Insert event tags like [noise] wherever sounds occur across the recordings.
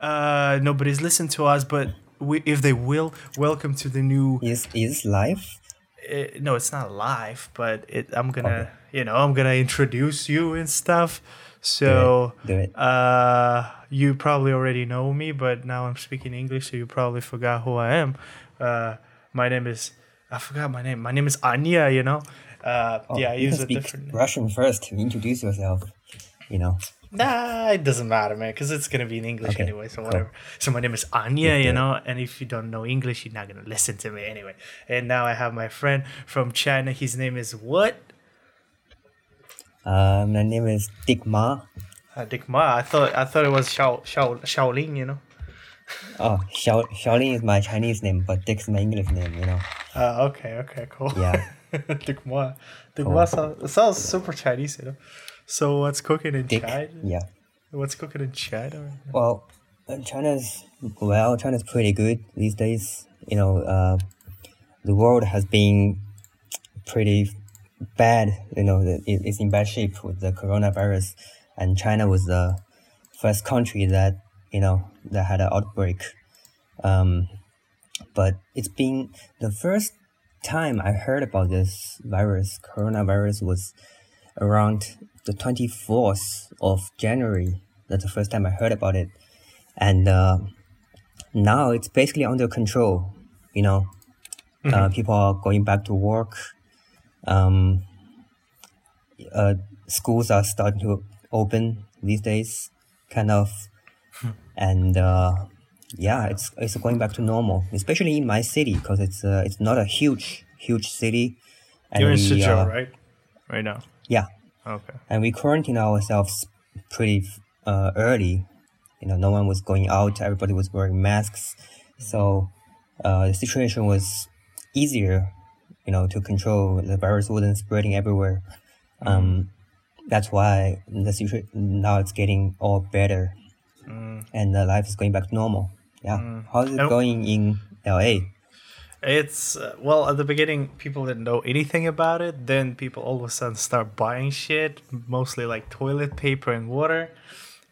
uh, nobody's listened to us, but we, if they will, welcome to the new. Is is live? Uh, no, it's not live, but it. I'm gonna, you know, I'm gonna introduce you and stuff. So, Do it. Do it. uh, you probably already know me, but now I'm speaking English, so you probably forgot who I am. Uh, my name is. I forgot my name. My name is Anya. You know. Uh, Oh, yeah, I use a speak different. Russian first to introduce yourself. You know. Nah, it doesn't matter, man, because it's gonna be in English Okay, anyway. So cool. whatever. So my name is Anya, you know, and if you don't know English, you're not gonna listen to me anyway. And now I have my friend from China. His name is what? Uh, my name is Dick Ma. Uh, Dick Ma. I thought I thought it was Xiao Xiao Shaolin, you know. Oh, Xiao Xiaolin is my Chinese name, but Dick's my English name. You know. Uh, okay, okay, cool. Yeah. [laughs] Dick Ma. Dick Cool. Ma sounds, sounds super Chinese, you know. So what's cooking in Dick. China? Yeah. What's cooking in China? Well, uh, China's well, China's pretty good these days. You know, uh, the world has been pretty bad. You know, it, it's in bad shape with the coronavirus, and China was the first country that you know that had an outbreak. Um, but it's been the first time I heard about this virus, coronavirus, was around the 24th of January. That's the first time I heard about it. And uh, now it's basically under control. You know, uh, people are going back to work. Um, uh, schools are starting to open these days, kind of. and uh, yeah, it's it's going back to normal, especially in my city because it's uh, it's not a huge huge city. And You're in Suzhou, uh, right? Right now. Yeah, Okay. and we quarantined ourselves pretty uh, early. You know, no one was going out. Everybody was wearing masks, so uh, the situation was easier. You know, to control the virus wasn't spreading everywhere. Um, that's why the situation now it's getting all better, and the life is going back to normal. Yeah, how's it And- going in LA? It's uh, well at the beginning people didn't know anything about it. Then people all of a sudden start buying shit, mostly like toilet paper and water.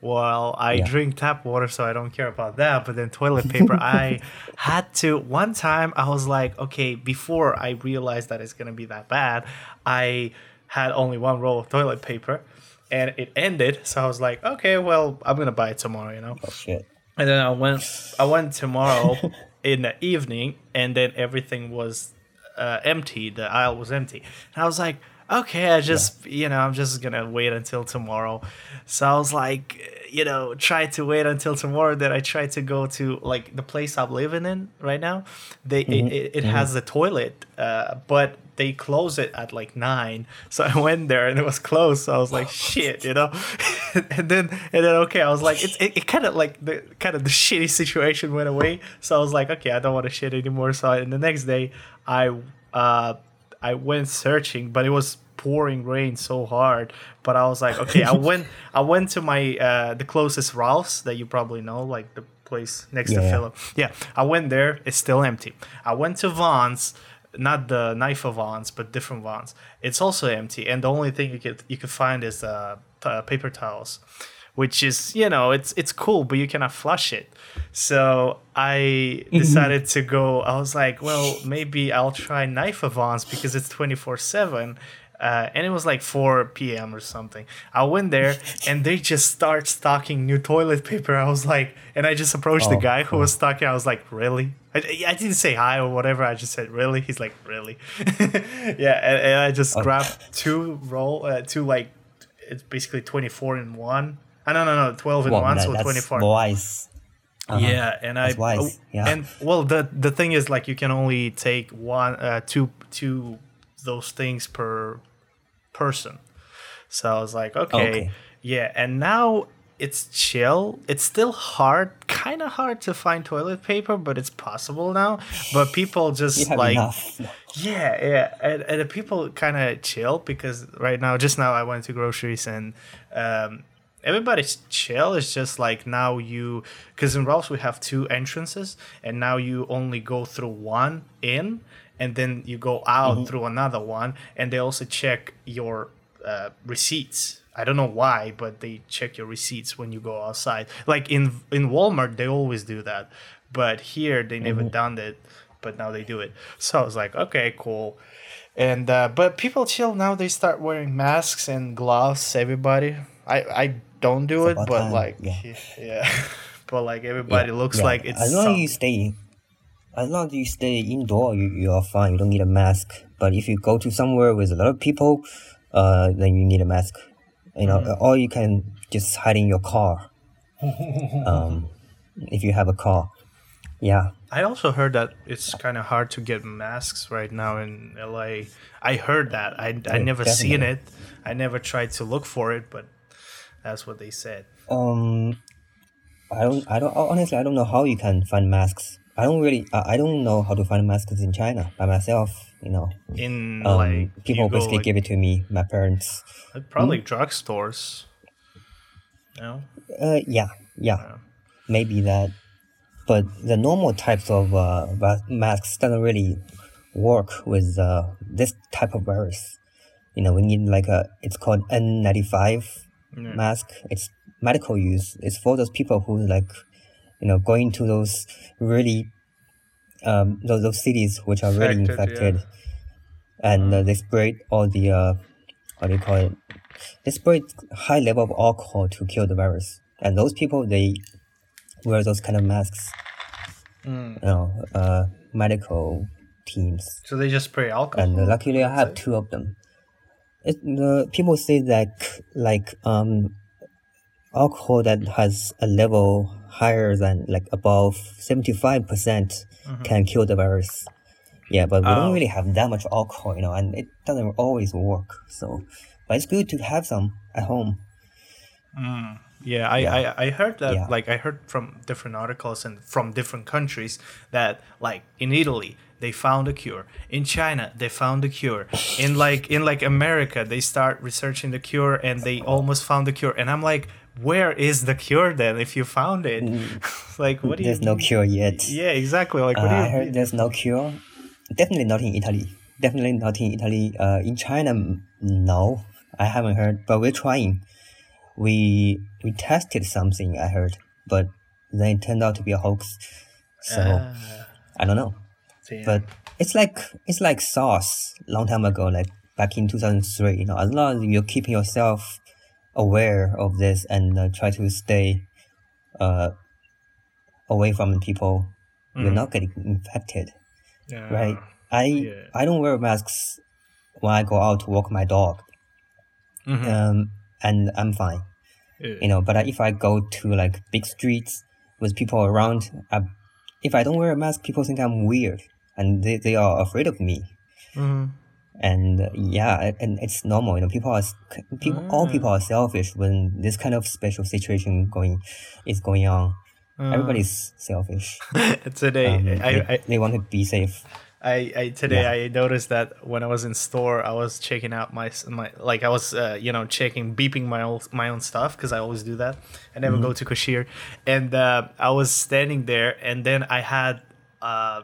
Well, I Yeah. drink tap water, so I don't care about that. But then toilet paper, [laughs] I had to. One time, I was like, okay, before I realized that it's gonna be that bad, I had only one roll of toilet paper, and it ended. So I was like, okay, well, I'm gonna buy it tomorrow, you know. Oh shit! And then I went I went tomorrow [laughs] in the evening and then everything was uh, empty. The aisle was empty. And I was like, okay, I just you know, I'm just gonna wait until tomorrow. So I was like, you know, try to wait until tomorrow. Then I tried to go to like the place I'm living in right now. They it, it, it has a toilet, uh, but they close it at like nine. So I went there and it was closed. So I was like, shit, you know. [laughs] and then and then okay, I was like, it's it, it kind of like the kind of the [laughs] shitty situation went away. So I was like, okay, I don't want to shit anymore. So I, and the next day, I uh I went searching, but it was pouring rain so hard. But I was like, okay, I [laughs] went I went to my uh the closest Ralph's that you probably know, like the place next to Philip. Yeah, I went there. It's still empty. I went to Vons, not the knife of Vons, but different Vons. It's also empty, and the only thing you could you could find is uh, t- paper towels, which is you know it's it's cool, but you cannot flush it. So I decided to go. I was like, well, maybe I'll try knife of Vons because it's twenty four seven. Uh, and it was like 4 p.m. or something. I went there [laughs] and they just start stocking new toilet paper. I was like, and I just approached the Oh, guy who was stocking. I was like, really? I, I didn't say hi or whatever. I just said, really? He's like, really? [laughs] yeah. And, and I just grabbed two roll, uh, two like, it's basically 24 in one. Uh, no, no, no, 12 in Well, one, that- so that's 24. wise. Uh-huh. Yeah, and I That's wise, yeah. and well the the thing is like you can only take one uh two two those things per person. So I was like, okay, Okay. yeah, and now it's chill. It's still hard, kind of hard to find toilet paper, but it's possible now. But people [laughs] just like enough. [laughs] yeah, yeah, and, and the people kind of chill because right now, just now, I went to groceries and um, everybody's chill. It's just like now you, because in Ralph's we have two entrances, and now you only go through one in, and then you go out through another one, and they also check your uh, receipts I don't know why, but they check your receipts when you go outside. Like in in Walmart, they always do that, but here they never done it. But now they do it. So I was like, okay, cool. And uh, but people chill now. They start wearing masks and gloves. Everybody. I I don't do It's it, but time, like yeah. [laughs] yeah, [laughs] but like everybody looks Yeah. like it's. as long as you stay as long as you stay indoor you, you are fine you don't need a mask but if you go to somewhere with a lot of people uh then you need a mask you know Mm-hmm. or you can just hide in your car [laughs] um if you have a car yeah I also heard that it's kind of hard to get masks right now in LA. I heard that. I, I Yeah, never seen it. I never tried to look for it, but that's what they said. um i don't i don't honestly i don't know how you can find masks i don't really i, I don't know how to find masks in china by myself you know In um, like people basically like, give it to me my parents probably Hmm? drugstores. No, Uh, yeah, yeah, maybe that. But the normal types of uh, masks doesn't really work with uh, this type of virus. You know, we need like a it's called N95 mask. It's medical use. It's for those people who like, you know, going to those really um those, those cities which are really Infected, yeah. and uh, they sprayed all the uh, what do you call it? They sprayed high level of alcohol to kill the virus, and those people they wear those kind of masks. Mm. You know, uh, medical teams, so they just spray alcohol. and uh, luckily I have two of them. It, the people say that like um, alcohol that has a level higher than like above seventy five percent mm-hmm. can kill the virus. Yeah, but we Oh. don't really have that much alcohol, you know, and it doesn't always work. So, but it's good to have some at home. Mm, yeah, I, Yeah. I, I heard that Yeah. like I heard from different articles and from different countries that like in Italy they found a cure. In China they found a cure. In like in like America they start researching the cure and they almost found the cure. And I'm like, where is the cure then if you found it? [laughs] like what do you Mm. There's no cure yet. Yeah, exactly. Like Uh, what do you I heard there's no cure. Definitely not in Italy. Definitely not in Italy. Uh, in China, no, I haven't heard. But we're trying. We we tested something. I heard, but then it turned out to be a hoax. So Ah, I don't know. damn. But it's like it's like SARS long time ago, like back in two thousand three. You know, as long as you're keeping yourself aware of this and uh, try to stay uh, away from people, you're not getting infected Yeah. right? I yeah. I don't wear masks when I go out to walk my dog, Mhm. um, and I'm fine, Yeah. you know. But if I go to like big streets with people around, I, if I don't wear a mask, people think I'm weird, and they, they are afraid of me. Mhm. And uh, yeah, and it's normal, you know. People are people, all people are selfish when this kind of special situation going is going on. Everybody's selfish. [laughs] Today Um, I, they, I they want to be safe. I, I today Yeah. I noticed that when I was in store, I was checking out my my like I was uh, you know checking beeping my own my own stuff because I always do that. I never go to cashier, and uh, I was standing there, and then I had. Uh,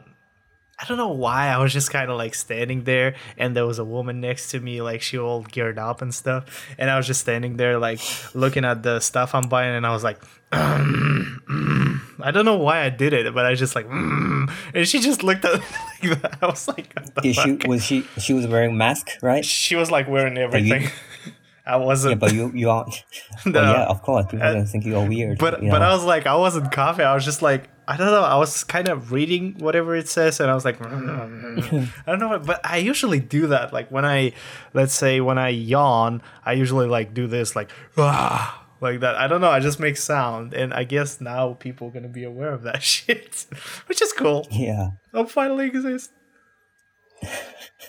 I don't know why I was just kind of like standing there, and there was a woman next to me, like she all geared up and stuff, and I was just standing there, like looking at the stuff I'm buying, and I was like, [clears throat] I don't know why I did it, but I was just like, mm, [clears throat] and she just looked at [laughs] me like that. I was like, Did she was she she was wearing mask, right? She was like wearing everything. [laughs] I wasn't, Yeah, but you you are. [laughs] No. Well, yeah, of course, people are gonna think you are weird. but you but. I was like, I wasn't coughing. I was just like, I don't know. I was kind of reading whatever it says, and I was like, [laughs] I don't know. But I usually do that. Like when I, let's say, when I yawn, I usually like do this, like ah, like that. I don't know. I just make sound, and I guess now people are gonna be aware of that [laughs] shit, which is cool. yeah. I'm finally exist.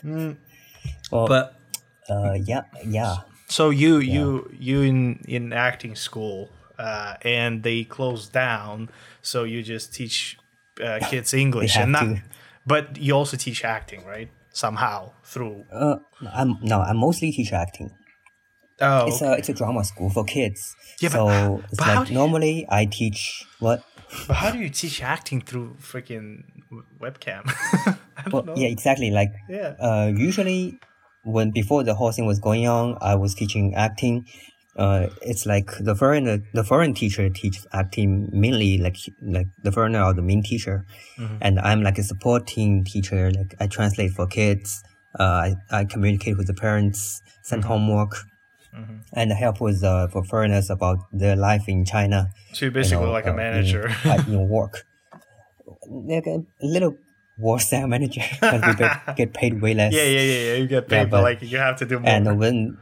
Well, But uh, yeah, yeah. So you you you in in acting school, uh, and they closed down. So you just teach uh, [laughs] kids English and not, to. but you also teach acting, right? Somehow through. Uh, I'm no, I mostly teach acting. Oh, It's a it's a drama school for kids. Yeah, but- so it's but like do you- normally I teach what? but how do you teach acting through freaking webcam? [laughs] I don't Well, know. yeah, exactly. Like Yeah. uh, usually when before the whole thing was going on, I was teaching acting, uh, it's like the foreign the foreign teacher teaches acting mainly like like the foreigner or the main teacher, Mm-hmm. and I'm like a supporting teacher. Like I translate for kids. Uh, I, I communicate with the parents, send Mm-hmm. homework, and help with uh, for foreigners about their life in China. So you're you basically know, like a uh, manager. in, uh, in work. Like a little worse than a manager [laughs] because we get, get paid way less. [laughs] yeah, yeah, yeah, yeah. You get paid, Yeah, but, but- like you have to do more. And when,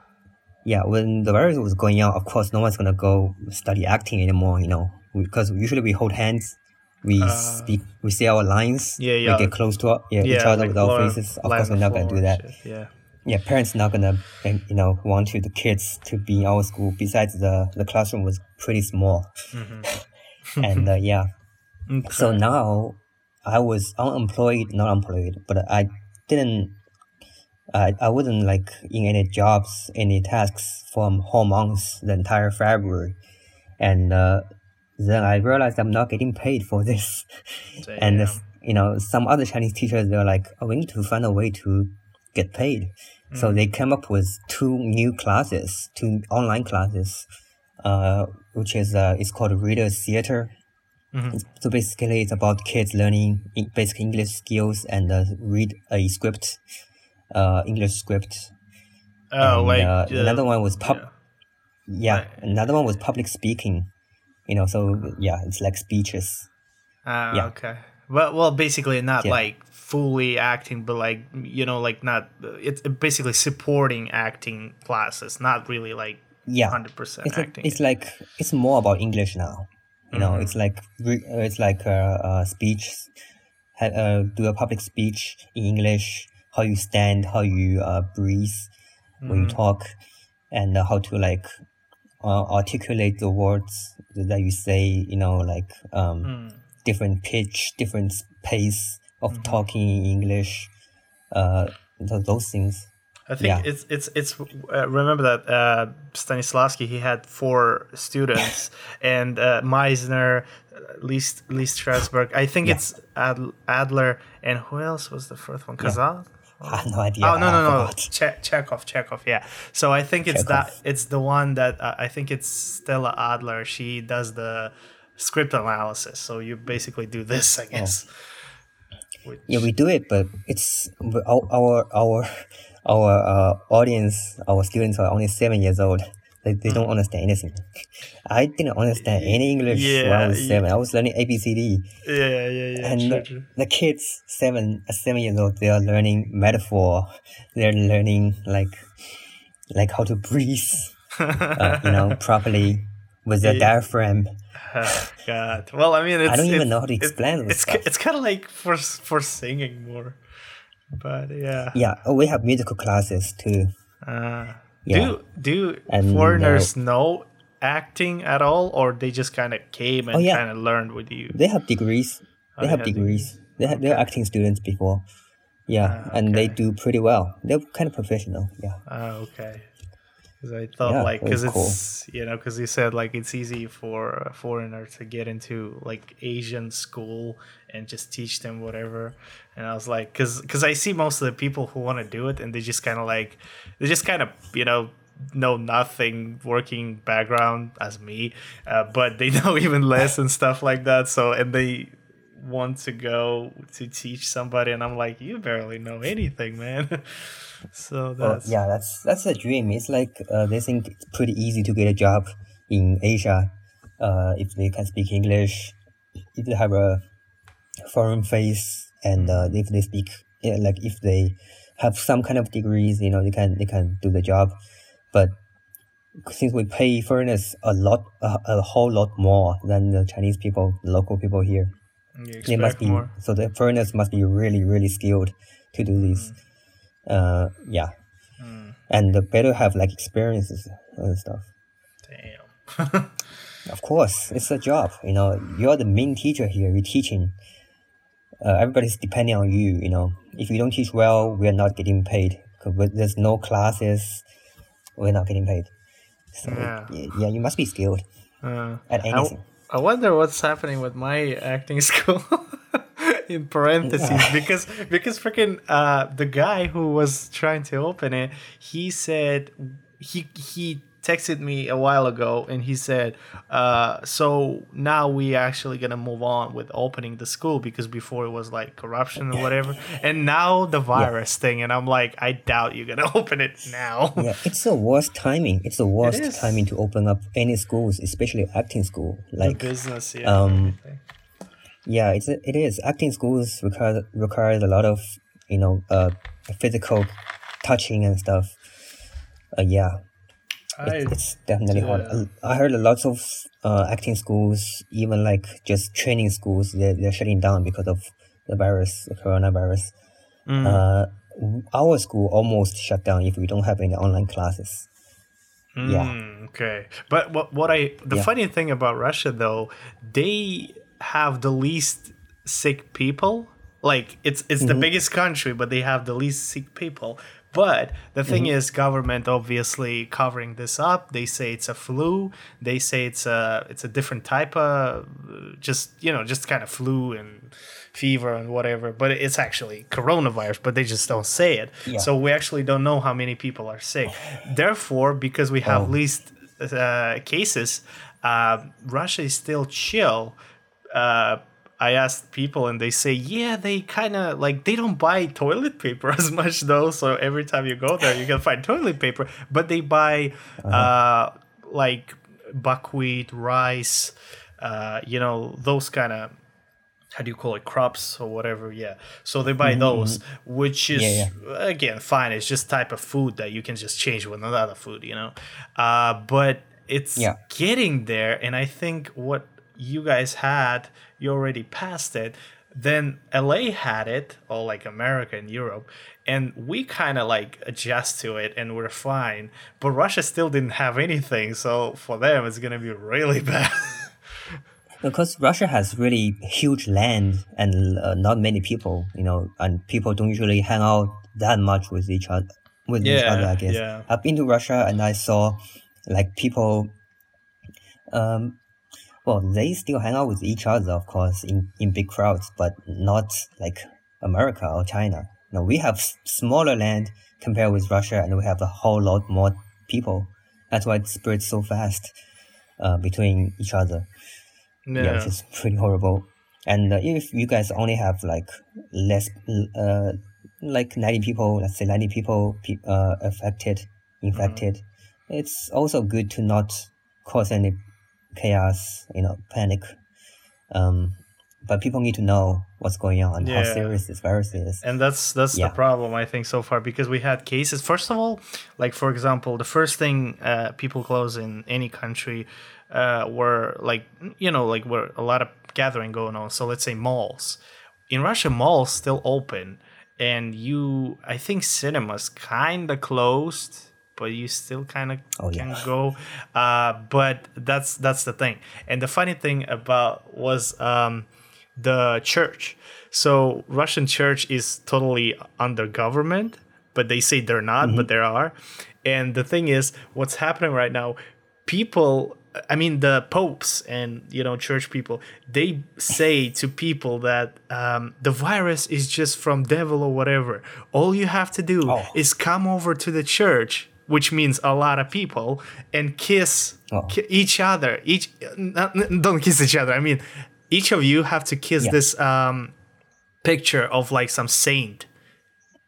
yeah, when the virus was going out, of course, no one's gonna go study acting anymore. You know, because usually we hold hands, we speak, we say our lines, Uh, Yeah, yeah. we get close to our, yeah, each other like with our faces. Of course, we're not gonna do that. shit, Yeah. Yeah, parents not gonna, you know, want to the kids to be in our school. Besides, the the classroom was pretty small, and uh, yeah, [laughs] Okay. so now I was unemployed, not employed, but I didn't. I I wasn't like in any jobs, any tasks from whole months, the entire February, and uh, then I realized I'm not getting paid for this. [laughs] and Damn. this, you know, some other Chinese teachers they're like, oh, we need to find a way to get paid. So they came up with two new classes, two online classes, uh, which is uh, it's called Reader's Theater. Mhm. So basically, it's about kids learning basic English skills and uh, read a script, uh, English script. Oh, and, like uh, another one was pub. yeah. Yeah, Right. another one was public speaking. You know, so yeah, it's like speeches. Ah, Yeah. okay. Well, well, basically not Yeah. like fully acting, but like you know, like not. It's basically supporting acting classes, not really like Yeah, hundred percent a- acting. it's like it's more about English now. You know, Mhm. it's like it's like a, a speech, uh, do a public speech in English. How you stand, how you uh, breathe when you Mhm. talk, and uh, how to like uh, articulate the words that you say. You know, like um, Mm. different pitch, different pace of Mhm. talking in English. Uh, th- those things. I think Yeah. it's it's it's. Uh, remember that uh, Stanislavski he had four students, [laughs] and uh, Meisner, uh, Lee Lee Strasberg. I think Yeah. it's Ad- Adler, and who else was the fourth one? Kazan. I have no idea. Oh no no no che- Chekhov Chekhov yeah so I think it's Chekhov. that it's the one that uh, I think it's Stella Adler she does the script analysis so you basically do this I guess Which- Yeah, we do it, but it's our our our, our uh, audience, our students are only seven years old. They, they don't understand anything. [laughs] I didn't understand any English when I Yeah, was yeah. seven. I was learning ABCD, yeah yeah yeah and true, the, true. the kids seven seven years old, they are learning metaphor. [laughs] They're learning like like how to breathe, uh, you know, [laughs] properly with the Yeah. diaphragm. Oh, God well I mean it's, I don't even know how to explain this it's it's kind of like for for singing more but yeah Yeah, oh, we have musical classes too. uh, Yeah. do do And, uh, foreigners know acting at all or they just kind of came and Oh, yeah. kind of learned with you They have degrees. Oh, They they have have degrees. They have, they're acting students before. Yeah, Ah, and they do pretty well. They're kind of professional. Yeah. Oh, okay. Because I thought Yeah, like because that's cool. it's you know because you said like it's easy for a foreigner to get into like Asian school and just teach them whatever, and I was like because because I see most of the people who want to do it and they just kind of like they just kind of you know know nothing working background as me, uh, but they [laughs] know even less and stuff like that. So and they want to go to teach somebody and I'm like you barely know anything man [laughs] so Well, yeah, that's that's a dream. It's like uh, they think it's pretty easy to get a job in Asia, uh, if they can speak English, if they have a foreign face, and uh, if they speak yeah, like if they have some kind of degrees, you know, they can they can do the job. But since we pay foreigners a lot, a, a whole lot more than the Chinese people, the local people here, they must be more. so the foreigners must be really really skilled to do this. Uh, yeah, Mm, and the better have like experiences and stuff. damn. [laughs] Of course, it's a job. You know, you're the main teacher here. You're teaching. Uh, everybody's depending on you. You know, if you don't teach well, we're not getting paid. Cause there's no classes, we're not getting paid. So Yeah. yeah, yeah you must be skilled Uh, at I, anything. I wonder what's happening with my acting [laughs] school. In parentheses, because because freaking uh, the guy who was trying to open it, he said he he texted me a while ago and he said, uh, "So now we actually gonna move on with opening the school because before it was like corruption or whatever, [laughs] and now the virus thing." And I'm like, I doubt you're gonna [laughs] open it now. Yeah, it's the worst timing. It's the worst is. timing to open up any schools, especially acting school. The Like, business, yeah. um, yeah, it's it is acting schools require requires a lot of you know uh physical touching and stuff. Uh, yeah, I, it's definitely hard. I heard lots of uh, acting schools, even like just training schools, they're, they're shutting down because of the virus, the coronavirus. Mm. Uh, our school almost shut down if we don't have any online classes. yeah. Mm, okay. But what what I the Yeah. funny thing about Russia though, they have the least sick people. Like it's it's Mm-hmm. the biggest country, but they have the least sick people. But the thing Mm-hmm. is, government obviously covering this up. They say it's a flu. They say it's a it's a different type of just you know just kind of flu and fever and whatever. But it's actually coronavirus. But they just don't say it. Yeah. So we actually don't know how many people are sick. [sighs] Therefore, because we have Oh. least uh, cases, uh, Russia is still chill. Uh, I asked people, and they say, yeah, they kind of like they don't buy toilet paper [laughs] as much though. So every time you go there, you can find toilet paper, but they buy uh, like buckwheat, rice, uh, you know, those kind of how do you call it crops or whatever yeah. So they buy those which is Mm-hmm, Yeah, again fine it's just type of food that you can just change with another food you know. Uh, but it's Yeah. getting there and i think what you guys had you already passed it then la had it or like america and europe and we kind of like adjust to it and we're fine but russia still didn't have anything so for them it's gonna be really [laughs] bad Because Russia has really huge land and uh, not many people, you know, and people don't usually hang out that much with each other. With each other, I guess. yeah. I've been to Russia and I saw, like people, um, well, they still hang out with each other, of course, in in big crowds, but not like America or China. No, we have s- smaller land compared with Russia, and we have a whole lot more people. That's why it spreads so fast uh, between each other yeah, yeah which is pretty horrible. And uh, if you guys only have like less, uh, like ninety people, let's say ninety people pe- uh, affected, infected, it's also good to not cause any chaos, you know, panic. Um, but people need to know what's going on, how serious this virus is. and that's that's Yeah. the problem i think so far because we had cases first of all like for example the first thing uh, people close in any country uh, were like you know like where a lot of gathering going on so let's say malls in russia malls still open and you i think cinemas kind of closed but you still kind of Oh, yeah. can go. Uh, but that's that's the thing. And the funny thing about was um, the church. So russian church is totally under government but they say they're not but there are. And the thing is what's happening right now people i mean the popes and you know church people they say to people that um, the virus is just from devil or whatever. All you have to do Oh. is come over to the church which means a lot of people and kiss Oh. ki- each other each not, don't kiss each other i mean each of you have to kiss Yeah. this um, picture of like some saint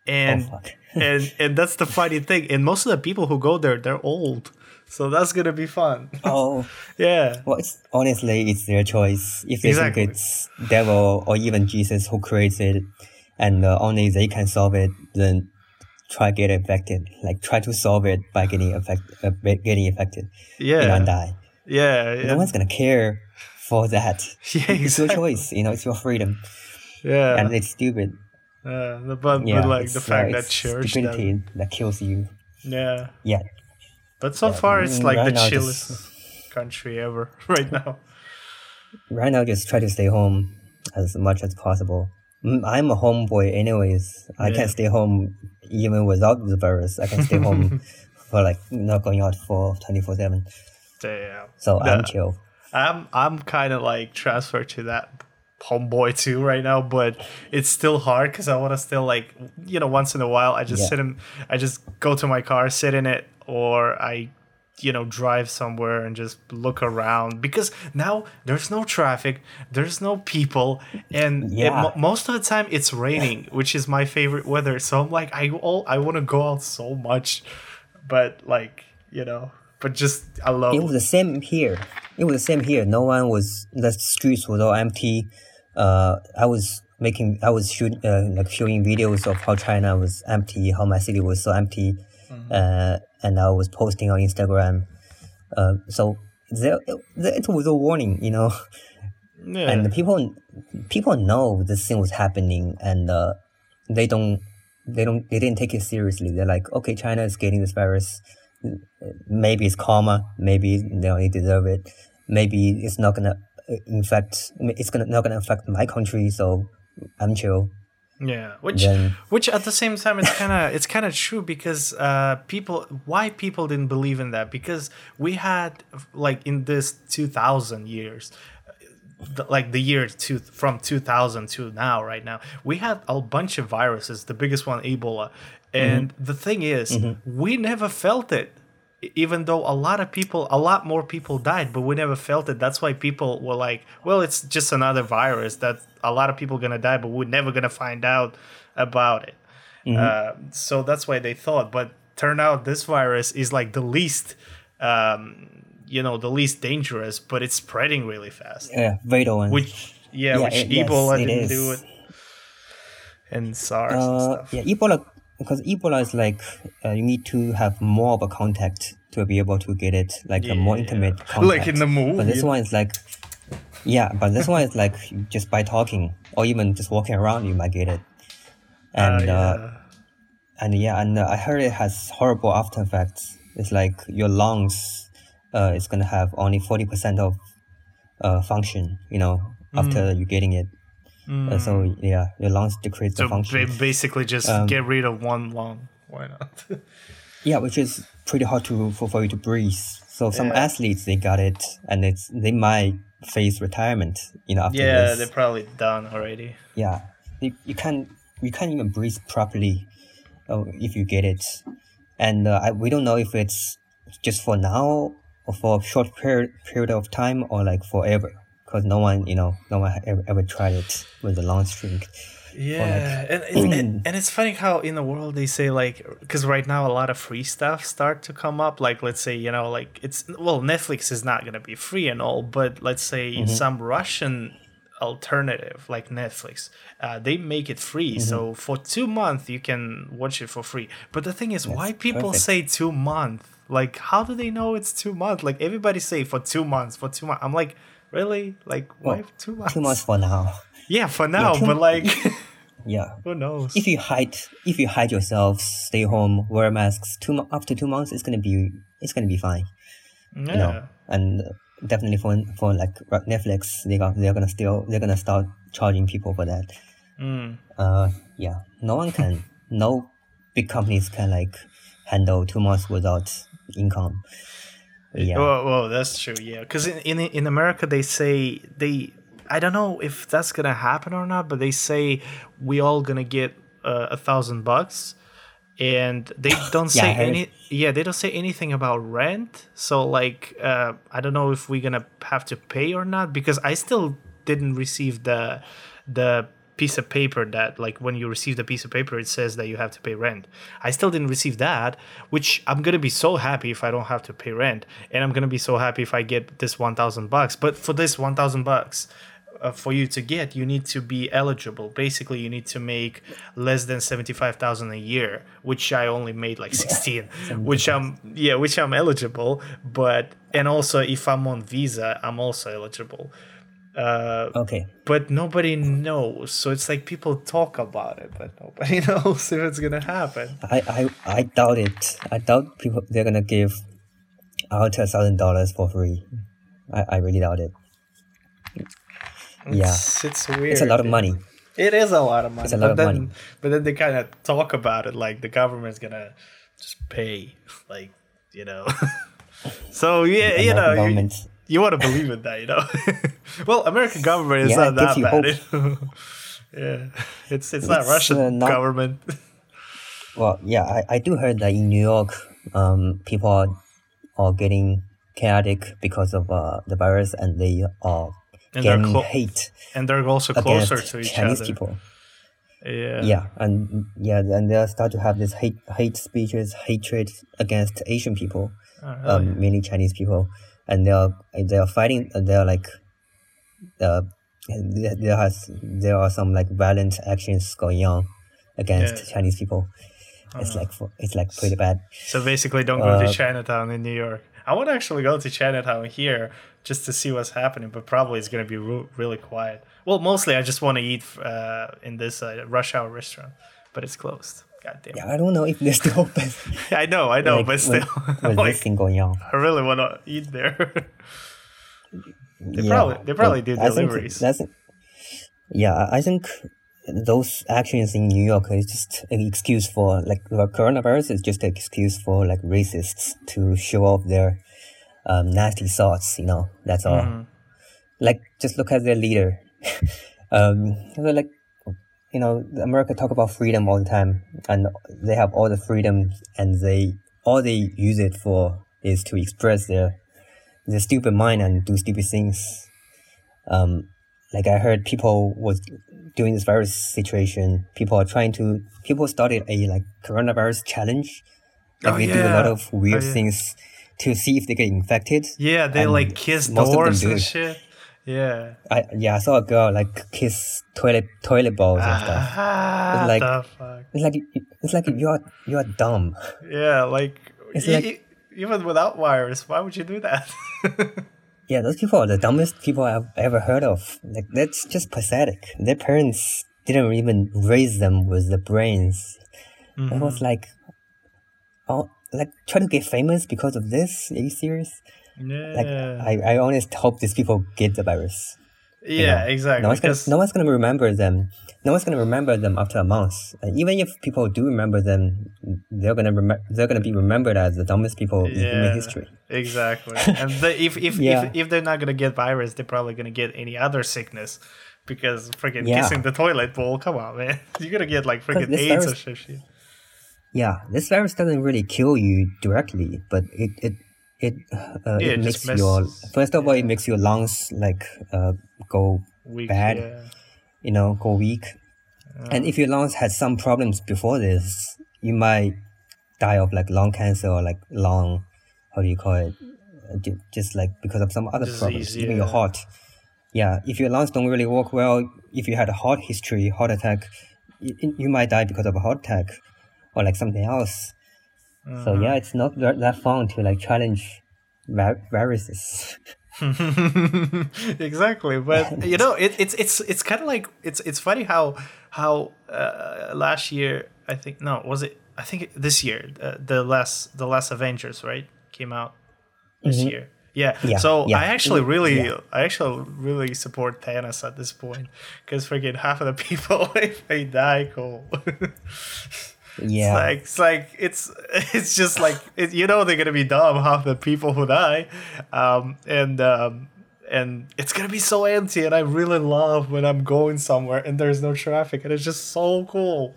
and Oh, [laughs] and and that's the funny thing and most of the people who go there they're old so that's gonna be fun [laughs] Oh, yeah well, it's honestly, it's their choice. If they Exactly. think it's devil or even Jesus who creates it, and uh, only they can solve it, then try get infected. Like try to solve it by getting affect, uh, getting affected, yeah and die. yeah yeah No one's gonna care for that. [laughs] Yeah, It's your choice. You know, it's your freedom, yeah and it's stupid. uh, but, but Yeah, like the fact uh, that church stupidity that kills you. yeah Yeah, but so Yeah, far it's mm, like right the chillest just- country ever [laughs] right now right now just try to stay home as much as possible. I'm a homeboy anyways. I Yeah. can stay home even without the virus. I can stay home [laughs] for like not going out for 24 7. damn So Yeah. I'm chill. I'm I'm kind of like transferred to that homeboy too right now, but it's still hard because I want to still like you know once in a while I just Yeah. sit in I just go to my car, sit in it, or I you know drive somewhere and just look around because now there's no traffic there's no people and it- Yeah. mo- most of the time it's raining [laughs] which is my favorite weather so i'm like i all i want to go out so much but like you know but just I love It was the same here. It was the same here. No one was. The streets were all empty. Uh, I was making. I was shooting, uh, like showing videos of how China was empty, how my city was so empty, uh, and I was posting on Instagram. Uh, so there, there, it was a warning, you know. yeah. and the people people know this thing was happening and uh, they don't they don't they didn't take it seriously they're like okay china is getting this virus maybe it's karma maybe they only deserve it maybe it's not gonna uh, infect it's gonna not gonna affect my country so i'm chill Yeah, which Then- which at the same time it's kind of it's kind of true because uh people why people didn't believe in that? Because we had like in this 2000 years the, like the year two from 2000 to now right now we had a bunch of viruses the biggest one ebola. And the thing is we never felt it even though a lot of people a lot more people died but we never felt it. That's why people were like well it's just another virus that a lot of people gonna die but we're never gonna find out about it. Uh, so that's why they thought but turn out this virus is like the least um, you know the least dangerous but it's spreading really fast. Yeah fatal one which yeah, Yeah, which it- yes, ebola it didn't is. do it. And sars and uh, stuff. yeah ebola because ebola is like uh, you need to have more of a contact to be able to get it like a more Yeah. contact. Like in the movie. but this one is like yeah but this one is [laughs] like just by talking or even just walking around you might get it and Uh, uh, yeah. and yeah and uh, i heard it has horrible after effects it's like your lungs uh is gonna have only 40% of uh function you know after Mm. you getting it Uh, so yeah your lungs decrease the so function ba- basically just Um, get rid of one lung why not [laughs] Yeah, which is pretty hard to for, for you to breathe. So some Yeah. athletes they got it, and it's they might face retirement. You know, after yeah this. they're probably done already yeah, you, you can't you can't even breathe properly uh, if you get it, and uh, I, we don't know if it's just for now or for a short period period of time or like forever. Because no one, you know, no one ever, ever tried it with the long string. Yeah, and, [clears throat] it's, and and it's funny how in the world they say like because right now a lot of free stuff start to come up. Like let's say you know like it's well Netflix is not gonna be free and all, but let's say some Russian alternative like Netflix, uh, they make it free. So for two months you can watch it for free. But the thing is, why people perfect. say two months? Like how do they know it's two months? Like everybody say for two months, for two months. I'm like really like why Well, two months? Two months for now. Yeah, for now, two- but like. [laughs] Yeah. Who knows? if you hide if you hide yourself stay home wear masks two mo- after two months it's gonna be it's gonna be fine yeah. you know and definitely for for like netflix they got they're gonna still they're gonna start charging people for that Mm. uh yeah no one can no big companies can like handle two months without income yeah Well, well, that's true. Yeah, because in, in in America they say they. I don't know if that's gonna happen or not, but they say we all gonna get uh, a thousand bucks, and they [laughs] don't Yeah, say any. Yeah, they don't say anything about rent. So like, uh, I don't know if we're gonna have to pay or not because I still didn't receive the the piece of paper that like when you receive the piece of paper it says that you have to pay rent. I still didn't receive that which i'm gonna be so happy if i don't have to pay rent. And i'm gonna be so happy if i get this 1000 bucks. But for this 1000 bucks uh, for you to get you need to be eligible. Basically you need to make less than 75000 a year which i only made like 16 [laughs] which i'm yeah which i'm eligible but and also if i'm on visa i'm also eligible uh, okay but nobody knows. So it's like people talk about it, but nobody [laughs] knows if it's gonna happen. I, I i doubt it i doubt people they're gonna give out a thousand dollars for free I, I really doubt it yeah It's, it's weird. it's a lot of money It is a lot of money. It's a lot but of then, money. But then they kind of talk about it like the government's gonna just pay, like you know. [laughs] so yeah, you know, you, you want to believe in that, you know. [laughs] well, American government is Yeah, not that you bad. [laughs] yeah, it's it's not It's, Russian uh, not- government. [laughs] Well, yeah, I, I do heard that in New York, um, people are are getting chaotic because of uh, the virus, and they are And getting clo- hate and they're also closer to each Chinese other. people. Yeah. Yeah, and yeah, and they start to have this hate hate speeches, hatred against Asian people, Oh, really? um, mainly Chinese people, and they are they are fighting. They are like, uh, there has there are some like violent actions going on against Yeah. Chinese people. It's Uh. like it's like pretty bad. So basically, don't go to Uh, Chinatown in New York. I want to actually go to Chinatown here just to see what's happening, but probably it's gonna be ru- really quiet. Well, mostly I just want to eat uh, in this uh, rush hour restaurant, but it's closed. God damn. Yeah, I don't know if they're still [laughs] open. I know, I know, like, but still, with like, thing going on. I really want to eat there. [laughs] They probably- they probably do I think deliveries. That's, yeah, I- think those actions in New York is just an excuse for like the coronavirus is just an excuse for like racists to show off their um, nasty thoughts. You know, that's all. Mhm. Like just look at their leader. [laughs] um, they're like you know, America talk about freedom all the time, and they have all the freedom, and they all they use it for is to express their their stupid mind and do stupid things. Um, like I heard people was during this virus situation, people are trying to people started a like coronavirus challenge. Like Oh, they do a lot of weird Oh, yeah. things to see if they get infected. Yeah, they like kiss doors do. and shit. Yeah. I yeah, I saw a girl like kiss toilet toilet balls and stuff. [laughs] Ah, like- the fuck. It's like it's like you're you're dumb. Yeah, like, It's e- like- e- even without wires, why would you do that? [laughs] Yeah, those people are the dumbest people I've ever heard of. Like that's just pathetic. Their parents didn't even raise them with the brains. It Mm-hmm. was like, oh, like try to get famous because of this. Are you serious? Yeah. Like I, I honestly hope these people get the virus. yeah, know, exactly. No one's gonna, no one's gonna remember them. No one's gonna remember them after a month. And even if people do remember them, they're gonna remember. They're gonna be remembered as the dumbest people in human history. Exactly. [laughs] and they, if if, Yeah. if if they're not gonna get virus, they're probably gonna get any other sickness. Because freaking Yeah. kissing the toilet bowl, come on, man. [laughs] You're gonna get like freaking AIDS or virus- some shit. Yeah, this virus doesn't really kill you directly, but it it it uh, Yeah, it makes your first of all it makes your lungs like uh go Weak, Bad. yeah. you know go weak, and if your lungs had some problems before this, you might die of like lung cancer or like lung how do you call it Uh, just like because of some other problems, Disease, even your heart. Yeah, if your lungs don't really work well, if you had a heart history, heart attack, you, you might die because of a heart attack or like something else. So yeah, it's not that, that fun to like challenge vi- viruses. [laughs] exactly but [laughs] you know it, it's it's it's kind of like it's it's funny how how uh, last year i think no was it i think this year uh, the last the last avengers right came out this year yeah. Mm-hmm. Yeah, so yeah. i actually really Yeah. i actually really support thanos at this point because freaking half of the [laughs] people if they die cool Yeah, like it's like it's [laughs] it's just like it, you know they're gonna be dumb half the people who die um and um and it's gonna be so empty and i really love when i'm going somewhere and there's no traffic and it's just so cool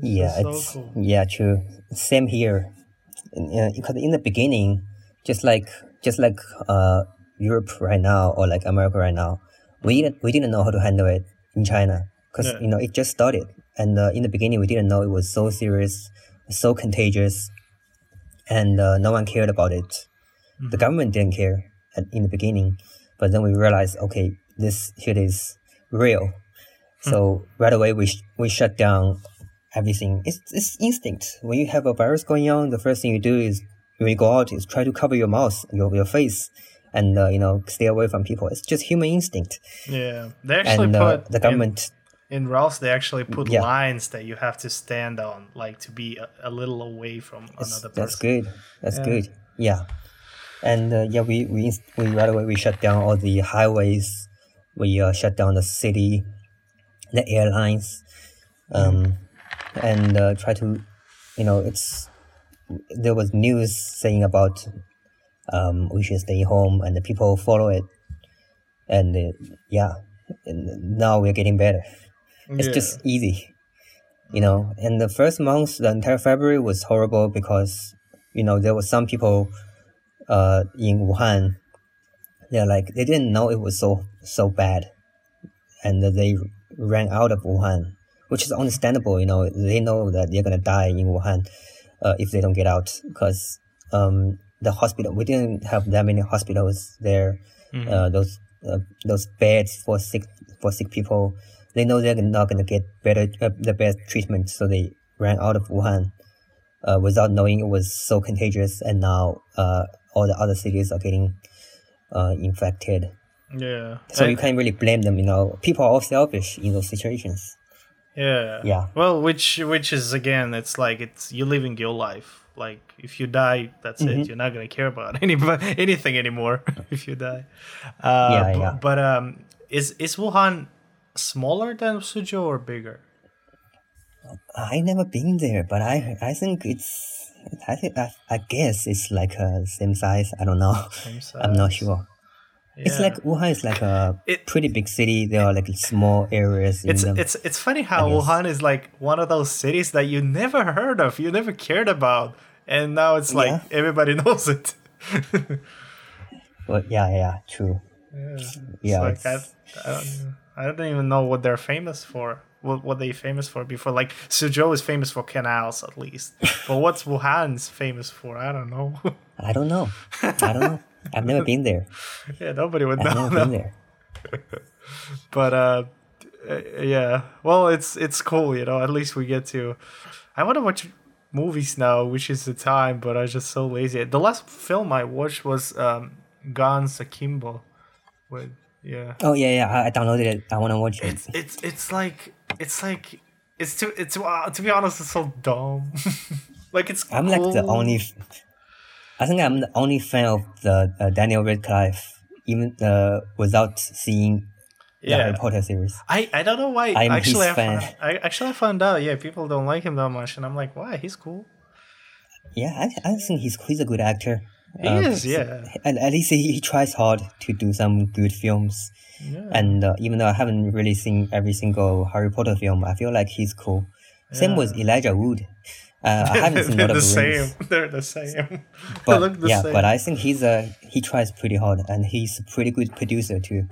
yeah, so it's cool. yeah, true. Same here. Because in the beginning, just like just like uh Europe right now or like America right now, we didn't we didn't know how to handle it in China because Yeah. you know it just started, and uh, in the beginning we didn't know it was so serious, so contagious, and uh, no one cared about it. The government didn't care at, in the beginning, but then we realized, okay, this shit is real. So right away we sh- we shut down everything. It's it's instinct. When you have a virus going on, the first thing you do is when you go out is try to cover your mouth, your your face, and uh, you know stay away from people. It's just human instinct. yeah they actually And uh, put the government, in, in Ross they actually put Yeah. lines that you have to stand on like to be a, a little away from it's- another person. that's good. That's Yeah. good. Yeah, and uh, yeah, we we we right away we shut down all the highways. We uh, shut down the city, the airlines, um, and uh, try to, you know, it's there was news saying about um, we should stay home, and the people follow it, and uh, yeah, and now we're getting better. It's Yeah. just easy, you know. And the first month, the entire February was horrible because you know, there were some people uh, in Wuhan. They're like they didn't know it was so so bad, and they ran out of Wuhan, which is understandable. You know, they know that they're gonna die in Wuhan uh, if they don't get out because um, the hospital we didn't have that many hospitals there. Mhm. Uh, those uh, those beds for sick for sick people, they know they're not gonna get better uh, the best treatment, so they ran out of Wuhan uh, without knowing it was so contagious, and now uh, all the other cities are getting uh, infected. yeah. So you can't really blame them. You know, people are all selfish in those situations. Yeah. Yeah. Well, which which is again, it's like it's you're living your life. Like if you die, that's Mhm. it. You're not gonna care about [laughs] any anything anymore [laughs] if you die. Uh, Yeah, yeah. But um, is is Wuhan smaller than Suzhou or bigger? I never been there, but I I think it's I think I, I guess it's like uh, same size. I don't know. Same [laughs] I'm not size. sure. It's like Wuhan is like a It- pretty big city. There are like small areas in It's them. it's it's funny how Wuhan is like one of those cities that you never heard of, you never cared about, and now it's like Yeah. everybody [laughs] knows it. But yeah, yeah, true. Yeah, it's Yeah, like I, it's- I, don't, I don't even know what they're famous for. What what they famous for before? Like Suzhou is famous for canals at least, [laughs] but what's Wuhan's famous for? I don't know. I don't know. I don't know. I've never been there. [laughs] yeah, nobody would I've know. never been there. [laughs] But uh, uh, yeah, well, it's it's cool, you know. At least we get to. I want to watch movies now, which is the time, but I'm just so lazy. The last film I watched was um, Guns Akimbo. With yeah. Oh yeah, yeah. I, I downloaded it. I want to watch it. it's it's it's like it's like it's too it's uh, to be honest it's so dumb [laughs] like it's I'm like the only. I think I'm the only fan of the uh, Daniel Radcliffe, even uh, without seeing the Harry Potter series. I, I don't know why I'm actually his I, fan. found, I actually I found out yeah people don't like him that much and I'm like why he's cool Yeah, I, I think he's he's a good actor. He Uh, is yeah And at least he, he tries hard to do some good films. yeah And uh, even though I haven't really seen every single Harry Potter film, I feel like he's cool. Same with Elijah Wood. Uh, I [laughs] haven't seen they're Lord the of the Rings, same they're the same they [laughs] but look the yeah, same but I think he's a he tries pretty hard, and he's a pretty good producer too.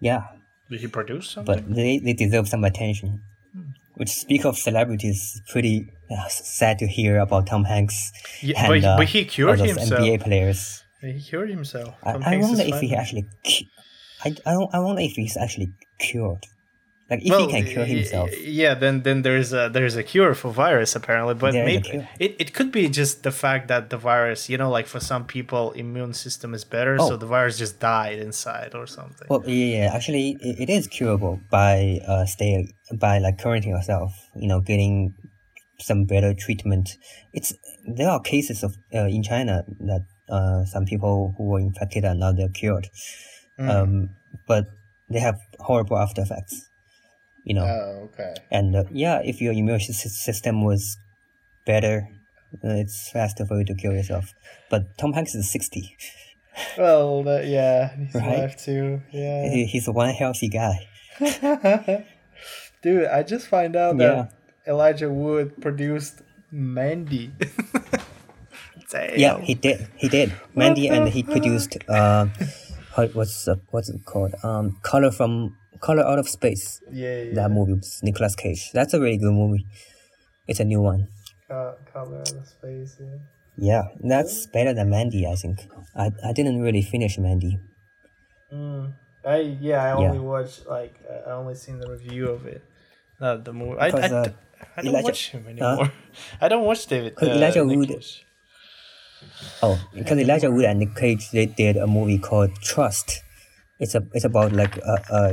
Yeah, did he produce something but they, they deserve some attention. Which speak of celebrities, pretty uh, sad to hear about Tom Hanks yeah, and but, he, uh, but he cured those himself NBA players. he cured himself I, Tom I is wonder if he actually, I, I, I wonder if he's actually cured. Like if Well, he can cure himself. Yeah, then then there's a there's a cure for virus apparently, but There maybe it, it could be just the fact that the virus, you know, like for some people, immune system is better, so Oh. the virus just died inside or something. Well, yeah, yeah, actually, it, it is curable by uh, stay by like quarantining yourself. You know, getting some better treatment. It's there are cases of uh, in China that uh, some people who were infected are now they're cured, Mm. um, but they have horrible after effects. You know, oh, okay. and uh, yeah, if your immune system was better, uh, it's faster for you to kill yourself. But Tom Hanks is sixty. Well, uh, yeah, he's Right? left too. Yeah, He, he's one healthy guy. [laughs] dude, I just find out Yeah. that Elijah Wood produced Mandy. [laughs] Damn. Yeah, he did. He did. Mandy and he produced uh, [laughs] what's uh, what's it called? Um, Color from Color Out of Space. yeah, yeah. That movie with Nicolas Cage. That's a really good movie. It's a new one. Co- color out of space. Yeah. Yeah, that's better than Mandy. I think. I I didn't really finish Mandy. Mm. I yeah, I Yeah. only watched like I only seen the review of it, not the movie. I, I, uh, I don't Elijah- watch him anymore. [laughs] I don't watch David. Because Uh, Elijah Wood-. Oh, because Elijah Wood and Nick Cage they did a movie called Trust. It's a it's about like a, a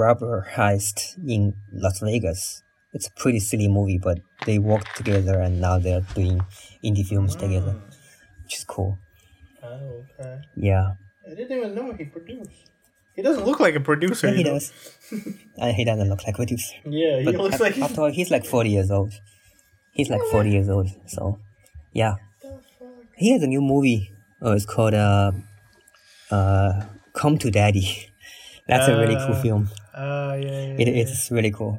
robber heist in Las Vegas. It's a pretty silly movie, but they worked together and now they're doing indie films together, which is cool. Oh, okay. Yeah, I didn't even know he produced. He doesn't look like a producer. yeah he know? does. and [laughs] he doesn't look like a producer. Yeah, he But looks a- like. after all, he's like forty years old. He's like forty years old, so yeah. He has a new movie. Oh, it's called uh, uh, "Come to Daddy." That's a really cool Uh, film. Oh yeah, yeah. It, yeah. it's really cool.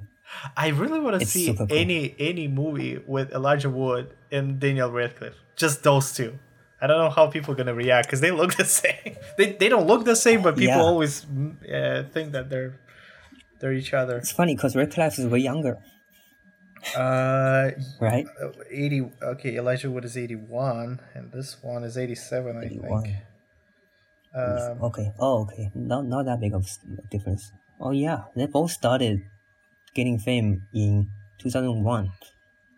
I really want to It's see cool. any any movie with Elijah Wood and Daniel Radcliffe. Just those two. I don't know how people are gonna react because they look [laughs] the same. They they don't look the same, but people Yeah. always uh, think that they're they're each other. It's funny because Radcliffe is way younger, Uh, right? eighty. Okay, Elijah Wood is eighty-one, and this one is eighty-seven. I think. 81. Um, okay. Oh, okay. Not not that big of s- difference. Oh yeah, they both started getting fame in 2001.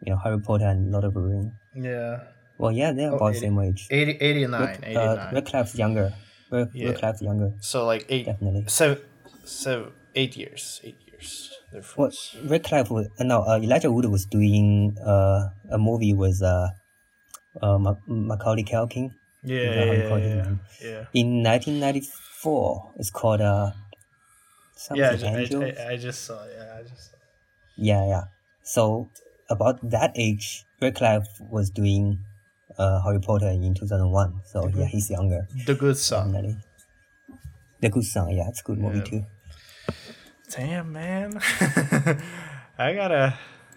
You know, Harry Potter and Lord of the Rings. yeah. Well, yeah, they're Oh, about 80. same age. 80, 89, Rad- 89. uh, Radcliffe's younger. Rad- Yeah. Younger, so like eight, definitely. so so eight years, eight years What difference. Radcliffe was uh, no uh, Elijah Wood was doing uh, a movie with uh, uh, Ma- Macaulay Culkin Yeah, yeah, yeah, yeah, in 1994. It's called uh, something Yeah, I, ju- I, I, I just saw. Yeah, I just. Saw. Yeah, yeah. So about that age, Radcliffe was doing uh, Harry Potter in 2001. So Mm-hmm. yeah, he's younger. The Good Son. Definitely. The Good Son, yeah, it's a good movie Yeah. too. Damn, man. [laughs] I gotta.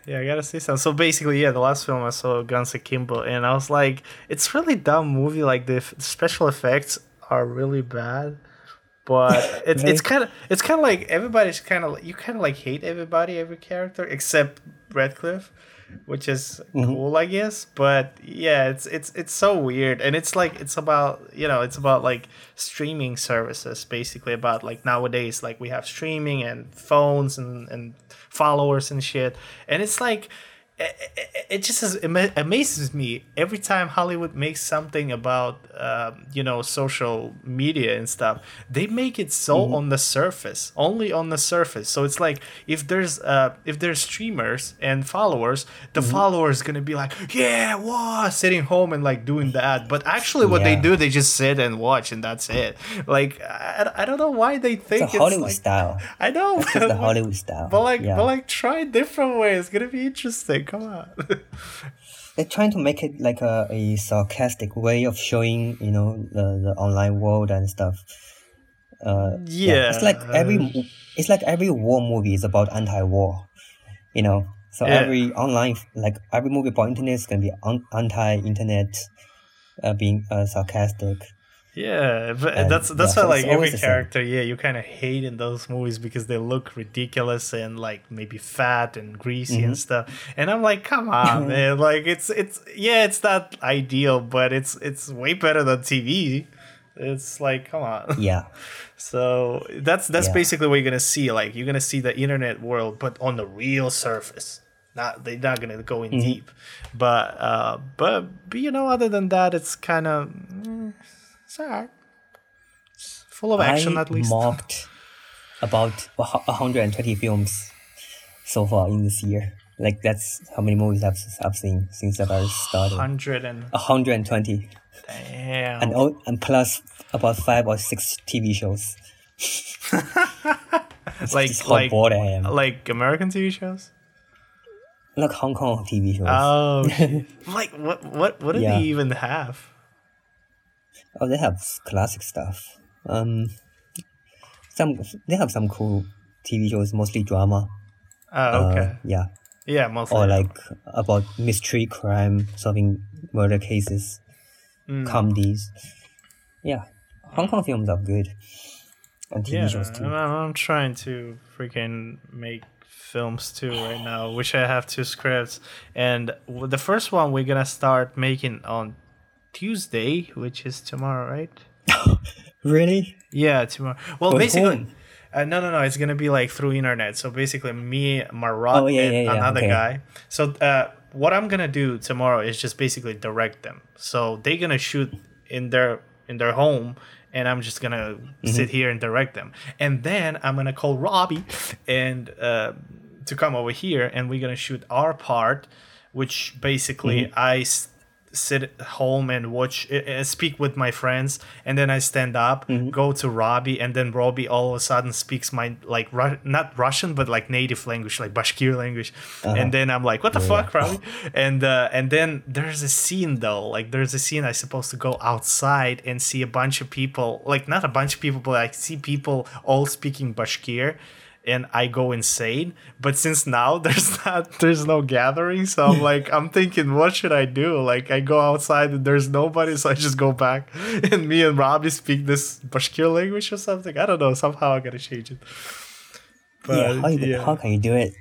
Yeah, I gotta say something. So basically, yeah, the last film I saw, Guns Akimbo, and I was like, it's really dumb movie. Like the f- special effects are really bad, but [laughs] it's it's kind of it's kind of like everybody's kind of you kind of like hate everybody, every character except Radcliffe, which is mm-hmm. cool, I guess. But yeah, it's it's it's so weird, and it's like it's about you know it's about like streaming services, basically about like nowadays like we have streaming and phones and and followers and shit, and it's like. It, it, it just is, ama- amazes me every time Hollywood makes something about um, you know social media and stuff. They make it so on the surface, only on the surface. So it's like if there's uh, if there's streamers and followers, the followers gonna be like, yeah, wow, sitting home and like doing that. But actually, what they do, they just sit and watch, and that's it. Like I, I don't know why they think It's a it's, Hollywood like style. I know, It's the [laughs] Hollywood style. but like, yeah. but like, try different ways. It's gonna be interesting. [laughs] Come on. [laughs] they're trying to make it like a, a sarcastic way of showing, you know, the, the online world and stuff. Uh, yeah, it's like every it's like every war movie is about anti-war, you know. So Yeah. every online like every movie about internet is gonna be un- anti-internet, uh, being uh, sarcastic. Yeah, but And, that's that's why like every character, yeah, you kind of hate in those movies because they look ridiculous and like maybe fat and greasy Mm-hmm. and stuff. And I'm like, come on, [laughs] man! Like it's it's yeah, it's not ideal, but it's it's way better than TV. It's like, come on. [laughs] Yeah, So that's that's Yeah. basically what you're gonna see. Like you're gonna see the internet world, but on the real surface. Not they're not gonna go in Mm-hmm. deep, but uh, but but you know, other than that, it's kind of mm, it's alright. It's full of action I at least. marked about a 120 films so far in this year. Like that's how many movies I've I've seen since that I started. Hundred and... and 120, damn. and all, and plus about five or six TV shows. [laughs] like Just how like bored I am. like American TV shows. Like Hong Kong TV shows. Oh, [laughs] like what what what do Yeah. they even have? Oh, they have classic stuff. Um, some they have some cool TV shows, mostly drama. Oh, Uh, okay. yeah, yeah, mostly. or like about mystery, crime, solving murder cases, Mm. comedies. Yeah, Hong Kong films are good, and TV yeah, shows too. I'm, trying to freaking make films too right now. Wish I have two scripts, and the first one we're gonna start making on Tuesday, which is tomorrow, right? [laughs] Really? Yeah, tomorrow. Well, basically, uh, no, no, no. It's gonna be like through internet. So basically, me, Marat, Oh, yeah, and yeah, yeah, another okay. guy. So uh, what I'm gonna do tomorrow is just basically direct them. So they're gonna shoot in their in their home, and I'm just gonna Mm-hmm. sit here and direct them. And then I'm gonna call Robbie and uh, to come over here, and we're gonna shoot our part, which basically Mm-hmm. I. sit at home and watch uh, speak with my friends and then i stand up Mm-hmm. go to robbie and then robbie all of a sudden speaks my like Ru- not russian but like native language like bashkir language. Uh-huh. and then i'm like what the fuck robbie? [laughs] And uh, and then there's a scene though. Like there's a scene i supposed to go outside and see a bunch of people like not a bunch of people but i see people all speaking bashkir and I go insane. But since now [laughs] there's not there's no gathering, so I'm like I'm thinking, what should I do? Like I go outside and there's nobody, so I just go back, [laughs] and me and Robbie speak this Bashkir language or something. I don't know. Somehow I gotta change it. But, yeah, how, you, yeah. how can you do it?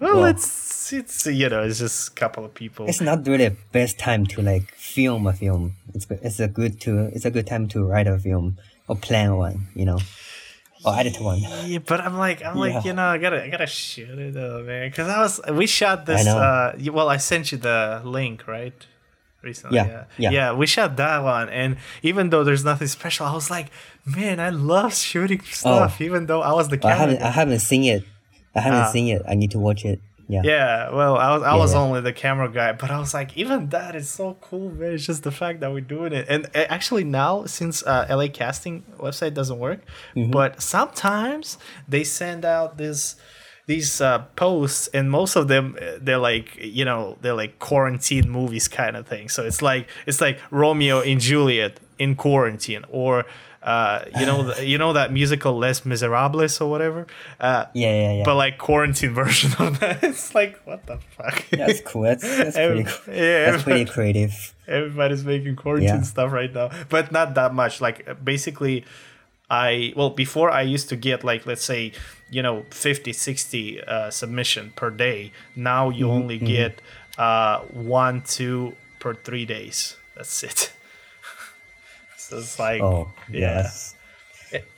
Well, well, it's it's you know it's just a couple of people. It's not really the best time to like film a film. It's it's a good to it's a good time to write a film or plan one. You know. Oh, edit one. Yeah, but I'm like, I'm like, you know, I gotta, I gotta shoot it though, man. Because I was, we shot this. I Uh, well, I sent you the link, right? Recently, yeah, yeah, yeah, yeah. We shot that one, and even though there's nothing special, I was like, man, I love shooting stuff. Oh. Even though I was the. Well, I haven't, I haven't seen it. I haven't uh, seen it. I need to watch it. Yeah. Yeah. Well, I was I yeah, was yeah. only the camera guy, but I was like, even that is so cool, man. It's just the fact that we're doing it, and actually now since uh, LA casting website doesn't work, mm-hmm. but sometimes they send out this these uh, posts and most of them they're like you know they're like quarantine movies kind of thing so it's like it's like romeo and juliet in quarantine or uh, you know, you know that musical Les Miserables or whatever. Uh, yeah, yeah, yeah. But like quarantine [laughs] version of that. It's like what the fuck. That's cool. That's, that's pretty. Cool. [laughs] Yeah, that's pretty creative. Everybody's making quarantine yeah. stuff right now, but not that much. Like basically, I well before I used to get like let's say you know 50, 60 uh, submission per day. Now you mm-hmm, only mm-hmm. get uh, one, two per three days. That's it. It's like, oh, yeah.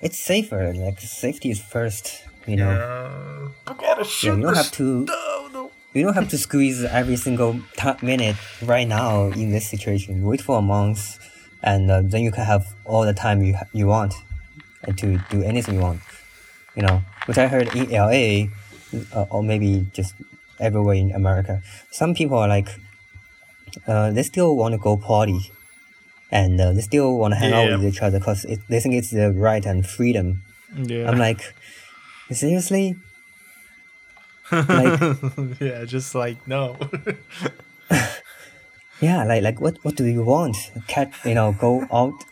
it's safer. Like safety is first. You know. Yeah. yeah you don't have to. No, no. You don't have to squeeze every single t- minute right now in this situation. Wait for a month, and uh, then you can have all the time you you want, and to do anything you want. You know, which I heard in LA, uh, or maybe just everywhere in America. Some people are like, uh, they still want to go party and uh, they still want to hang yeah. out with each other because they think it's the right and freedom. Yeah. I'm like, seriously? like, [laughs] yeah, just like no. [laughs] yeah, like like what what do you want? Cat, you know, go out,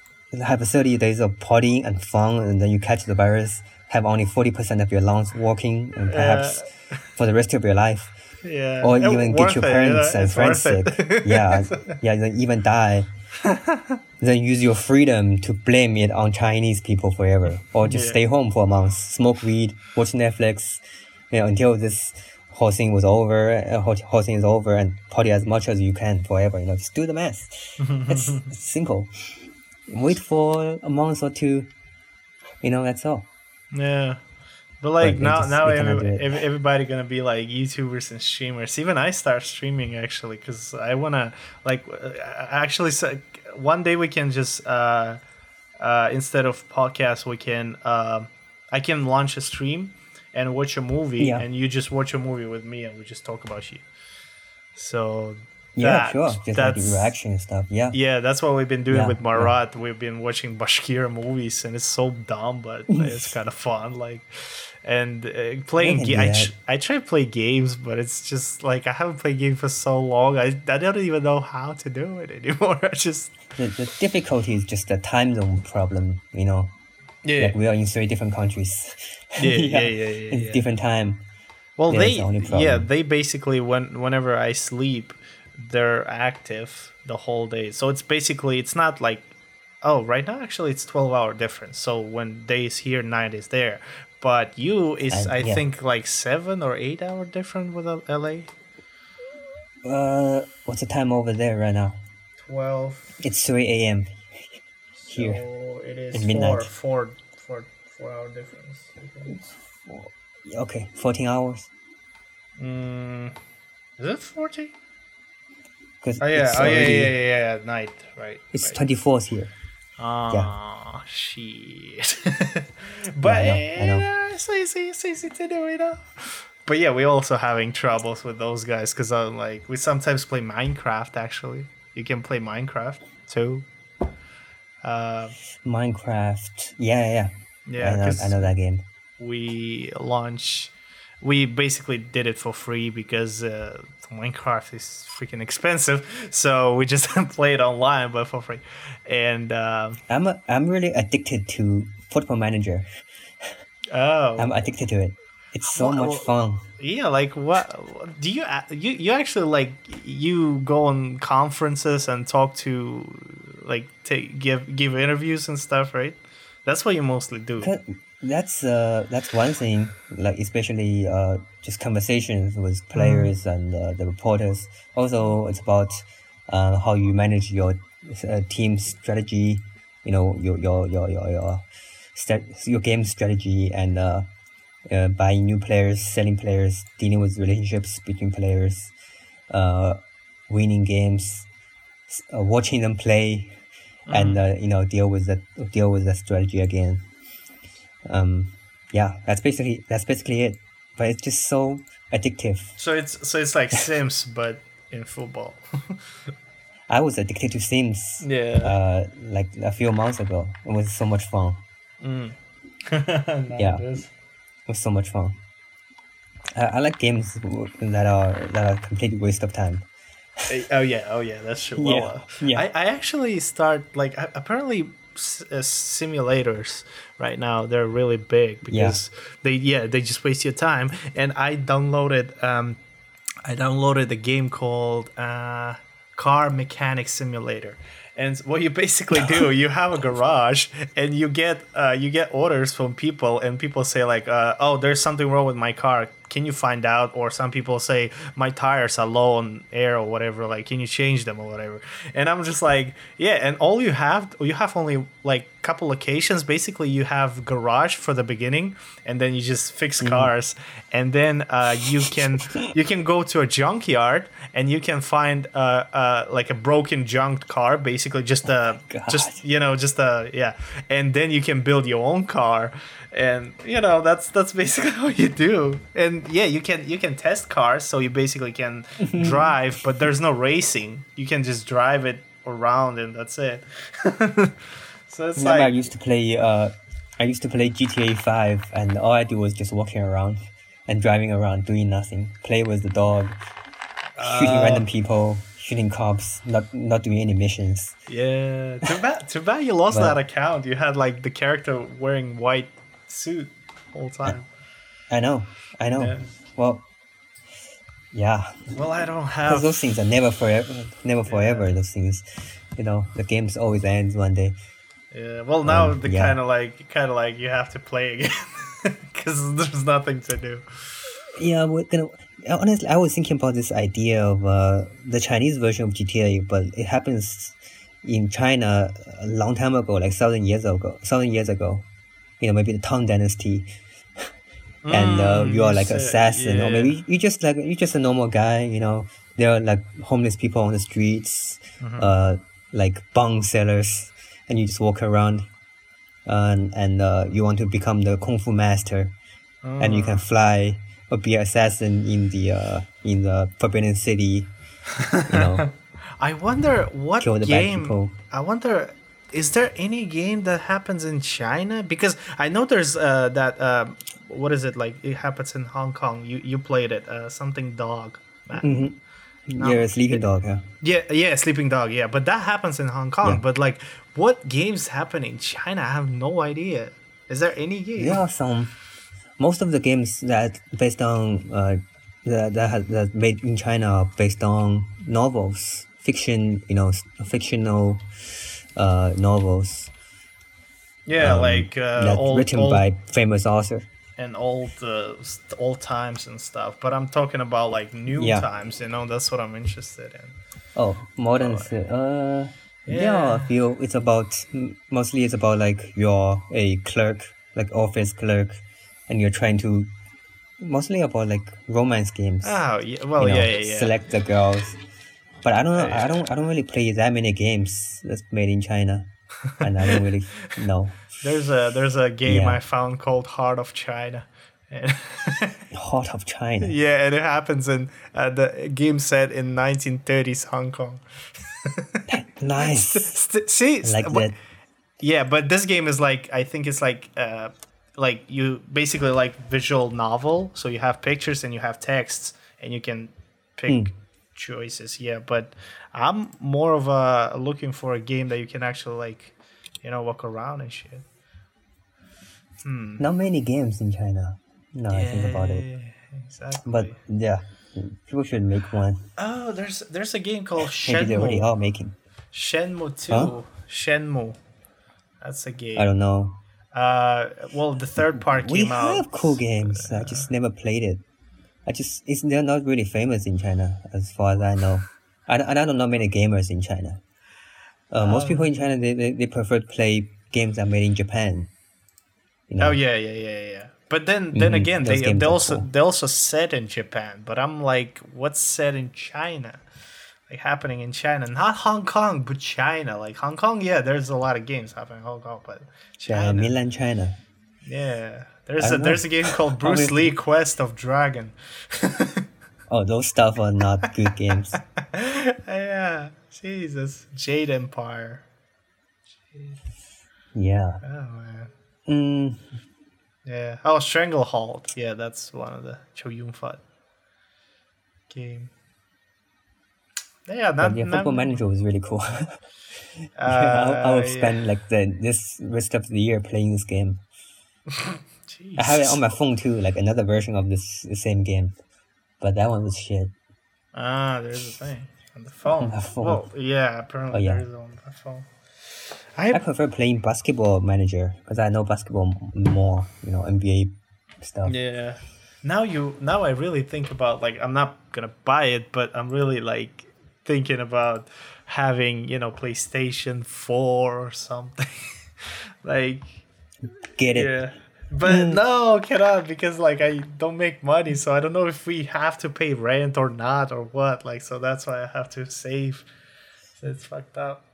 have 30 days of partying and fun, and then you catch the virus, have only 40% of your lungs working, and perhaps yeah. for the rest of your life. Yeah. Or even get your parents and friends sick. yeah, [laughs] yeah, then even die [laughs] then use your freedom to blame it on Chinese people forever, or just yeah. stay home for a month, smoke weed, watch Netflix, you know, until this whole thing was over, uh, whole, whole thing is over, and party as much as you can forever. You know, just do the math. it's, it's [laughs] simple. Wait for a month or two. You know, that's all. Yeah. But like now, just, now every, everybody gonna be like YouTubers and streamers. Even I start streaming actually because I wanna like uh, actually one day we can just uh, uh, instead of podcast we can uh, I can launch a stream and watch a movie yeah. and you just watch a movie with me and we just talk about shit. So yeah, that, sure. Just that's, like interaction and stuff. Yeah. Yeah, that's what we've been doing yeah, with Marat. Yeah. We've been watching Bashkir movies, and it's so dumb, but [laughs] it's kind of fun. Like, and uh, playing. Ga- I, tr- I try to play games, but it's just like I haven't played games for so long. I, I don't even know how to do it anymore. [laughs] I just the, the difficulty is just the time zone problem. You know. Yeah. Like we are in three different countries. Yeah, yeah, [laughs] yeah, yeah, yeah, yeah. different time. Well, they the yeah they basically when whenever I sleep they're active the whole day. So it's basically it's not like oh right now actually it's 12 hour difference. So when day is here, night is there. But you is and, I yeah. think like seven or eight hour different with LA. Uh, what's the time over there right now? Twelve. It's three a.m. here. So it is midnight. Four, four, four, four hour difference. Four, okay, fourteen hours. Mm, is it fourteen? Cause oh yeah, oh yeah, yeah, yeah, yeah, night, right? It's twenty fourth here. Oh yeah. shit! [laughs] but yeah, I know, I know. it's easy, it's easy to do, you know. But yeah, we're also having troubles with those guys because uh, like we sometimes play Minecraft. Actually, you can play Minecraft too. Uh, Minecraft, yeah, yeah, yeah. I know, I know that game. We launch we basically did it for free because uh, Minecraft is freaking expensive. So we just [laughs] play it online, but for free. And uh, I'm a, I'm really addicted to Football Manager. Oh, I'm addicted to it. It's so Well, much fun. yeah. Like, what do you you you actually like? You go on conferences and talk to, like, take give give interviews and stuff, right? That's what you mostly do. That's uh that's one thing. Like especially uh just conversations with players and uh, the reporters. Also, it's about uh, how you manage your uh, team strategy. You know your your your your your, your game strategy and uh, uh, buying new players, selling players, dealing with relationships between players, uh, winning games, uh, watching them play, and uh, you know deal with that deal with that strategy again. Um, yeah, that's basically that's basically it. But it's just so addictive. So it's so it's like [laughs] Sims, but in football. I was addicted to Sims. Yeah. Uh, like a few months ago, it was so much fun. [laughs] Yeah. It was so much fun. I, I like games that are that are complete waste of time. Oh yeah, oh yeah, that's true. Well, [laughs] Yeah, uh, yeah. I, I actually start like apparently s- uh, simulators right now they're really big because they yeah they just waste your time. And I downloaded um, I downloaded a game called uh, Car Mechanic Simulator. And what you basically do, [laughs] you have a garage, and you get uh, you get orders from people, and people say like, uh, "Oh, there's something wrong with my car. Can you find out?" Or some people say, "My tires are low on air or whatever. Like, can you change them or whatever?" And I'm just like, "Yeah." And all you have, you have only like couple locations. Basically, you have garage for the beginning, and then you just fix cars, and then uh, you can [laughs] you can go to a junkyard and you can find uh, uh, like a broken junked car, basically just a God. just you know just a yeah, and then you can build your own car, and you know that's that's basically [laughs] what you do. And yeah, you can you can test cars, so you basically can drive, but there's no racing. You can just drive it around, and that's it. [laughs] so it's Remember, I used to play. Uh, I used to play GTA Five, and all I do was just walking around and driving around, doing nothing. Play with the dog, shooting Uh, random people, shooting cops, not not doing any missions. Yeah, too bad. Too bad you lost Well- that account. You had like the character wearing white suit all time. I know, I know. Yeah. Well, yeah, Well, I don't because have. those things are never forever, never forever. Those things, you know, the games always ends one day. Yeah. Well, now Um, the yeah. kind of like, kind of like you have to play again [laughs] because there's nothing to do. Yeah, we're gonna. Honestly, I was thinking about this idea of uh, the Chinese version of GTA, but it happens in China a long time ago, like thousand years ago. Thousand years ago, you know, maybe the Tang Dynasty, [laughs] and uh, Mm, you are like said- assassin, or maybe you just like you just a normal guy. You know, there are like homeless people on the streets, Mm-hmm. uh, like bong sellers, and you just walk around, and and uh, you want to become the kung fu master and you can Mm. fly or be an assassin in the uh, in the Forbidden City. You know, [laughs] I wonder what Kill the game. I wonder, is there any game that happens in China? Because I know there's uh, that. Uh, what is it like? It happens in Hong Kong. You you played it. Uh, something dog. Mm-hmm. You're a sleeping dog. Huh? Yeah, yeah, Sleeping Dog. Yeah, but that happens in Hong Kong. Yeah. But like, what games happen in China? I have no idea. Is there any game? There are some. Most of the games that based on uh, that that has that made in China are based on novels, fiction. You know, fictional uh, novels Yeah, um, like uh, that old, written old by famous author. And old uh, old times and stuff. But I'm talking about like new Yeah. times. You know, that's what I'm interested in. Oh, modern. Uh, a Yeah. few. It's about mostly it's about like you're a clerk, like office clerk, and you're trying to mostly about like romance games. Oh, yeah. Well, you know, yeah, yeah, yeah. Select the girls. But I don't know. I don't. I don't really play that many games that's made in China, and I don't really [laughs] know. There's a there's a game Yeah. I found called Heart of China. [laughs] Heart of China. yeah, and it happens in uh, the game set in 1930s Hong Kong. Nice. [laughs] See, like but- that. Yeah, but this game is like I think it's like uh like you basically like visual novel, so you have pictures and you have texts and you can pick Hmm. choices. Yeah, but I'm more of a looking for a game that you can actually like, you know, walk around and shit. Hmm. Not many games in China. No, I think about it. Exactly. But yeah, people should make one. oh, there's there's a game called [laughs] Maybe they already Shenmue. are making. Shenmue Two. Huh? Shenmue. That's a game. I don't know. Uh, well, the third part We came out. have cool games. I just never played it. I just it's they're not really famous in China as far as I know. I, I don't know many gamers in China. Uh, most Um, people in China they, they, they prefer to play games that are made in Japan. You know? Oh yeah, yeah, yeah, yeah. But then, then Mhm, again, those they they also cool. they also set in Japan. But I'm like, what's set in China? Like happening in China, not Hong Kong, but China. Like Hong Kong, yeah, there's a lot of games happening in Hong Kong, but Yeah, China, Milan, China. yeah. There's I a know. there's a game [laughs] called Bruce Lee Quest of Dragon. [laughs] Oh, those stuff are not good games. [laughs] yeah, Jesus, Jade Empire. Yeah. Oh man. Mm, Yeah. Oh, Stranglehold. Yeah, that's one of the Chow Yun Fat game. Yeah, not, yeah, Football Manager was really cool. uh, [laughs] I, I would yeah. spend like the this rest of the year playing this game. Jeez. [laughs] I have it on my phone too, like another version of this the same game, but that one was shit. Ah, there's a thing on the phone. On the phone. Well, yeah, apparently Oh, yeah. there is on the phone. I I prefer playing Basketball Manager because I know basketball more. You know NBA stuff. yeah. Now you now I really think about like I'm not gonna buy it, but I'm really like thinking about having you know PlayStation Four or something. [laughs] like Get it? Yeah. But mm. no, cannot because like I don't make money, so I don't know if we have to pay rent or not or what. Like so that's why I have to save. So it's fucked up.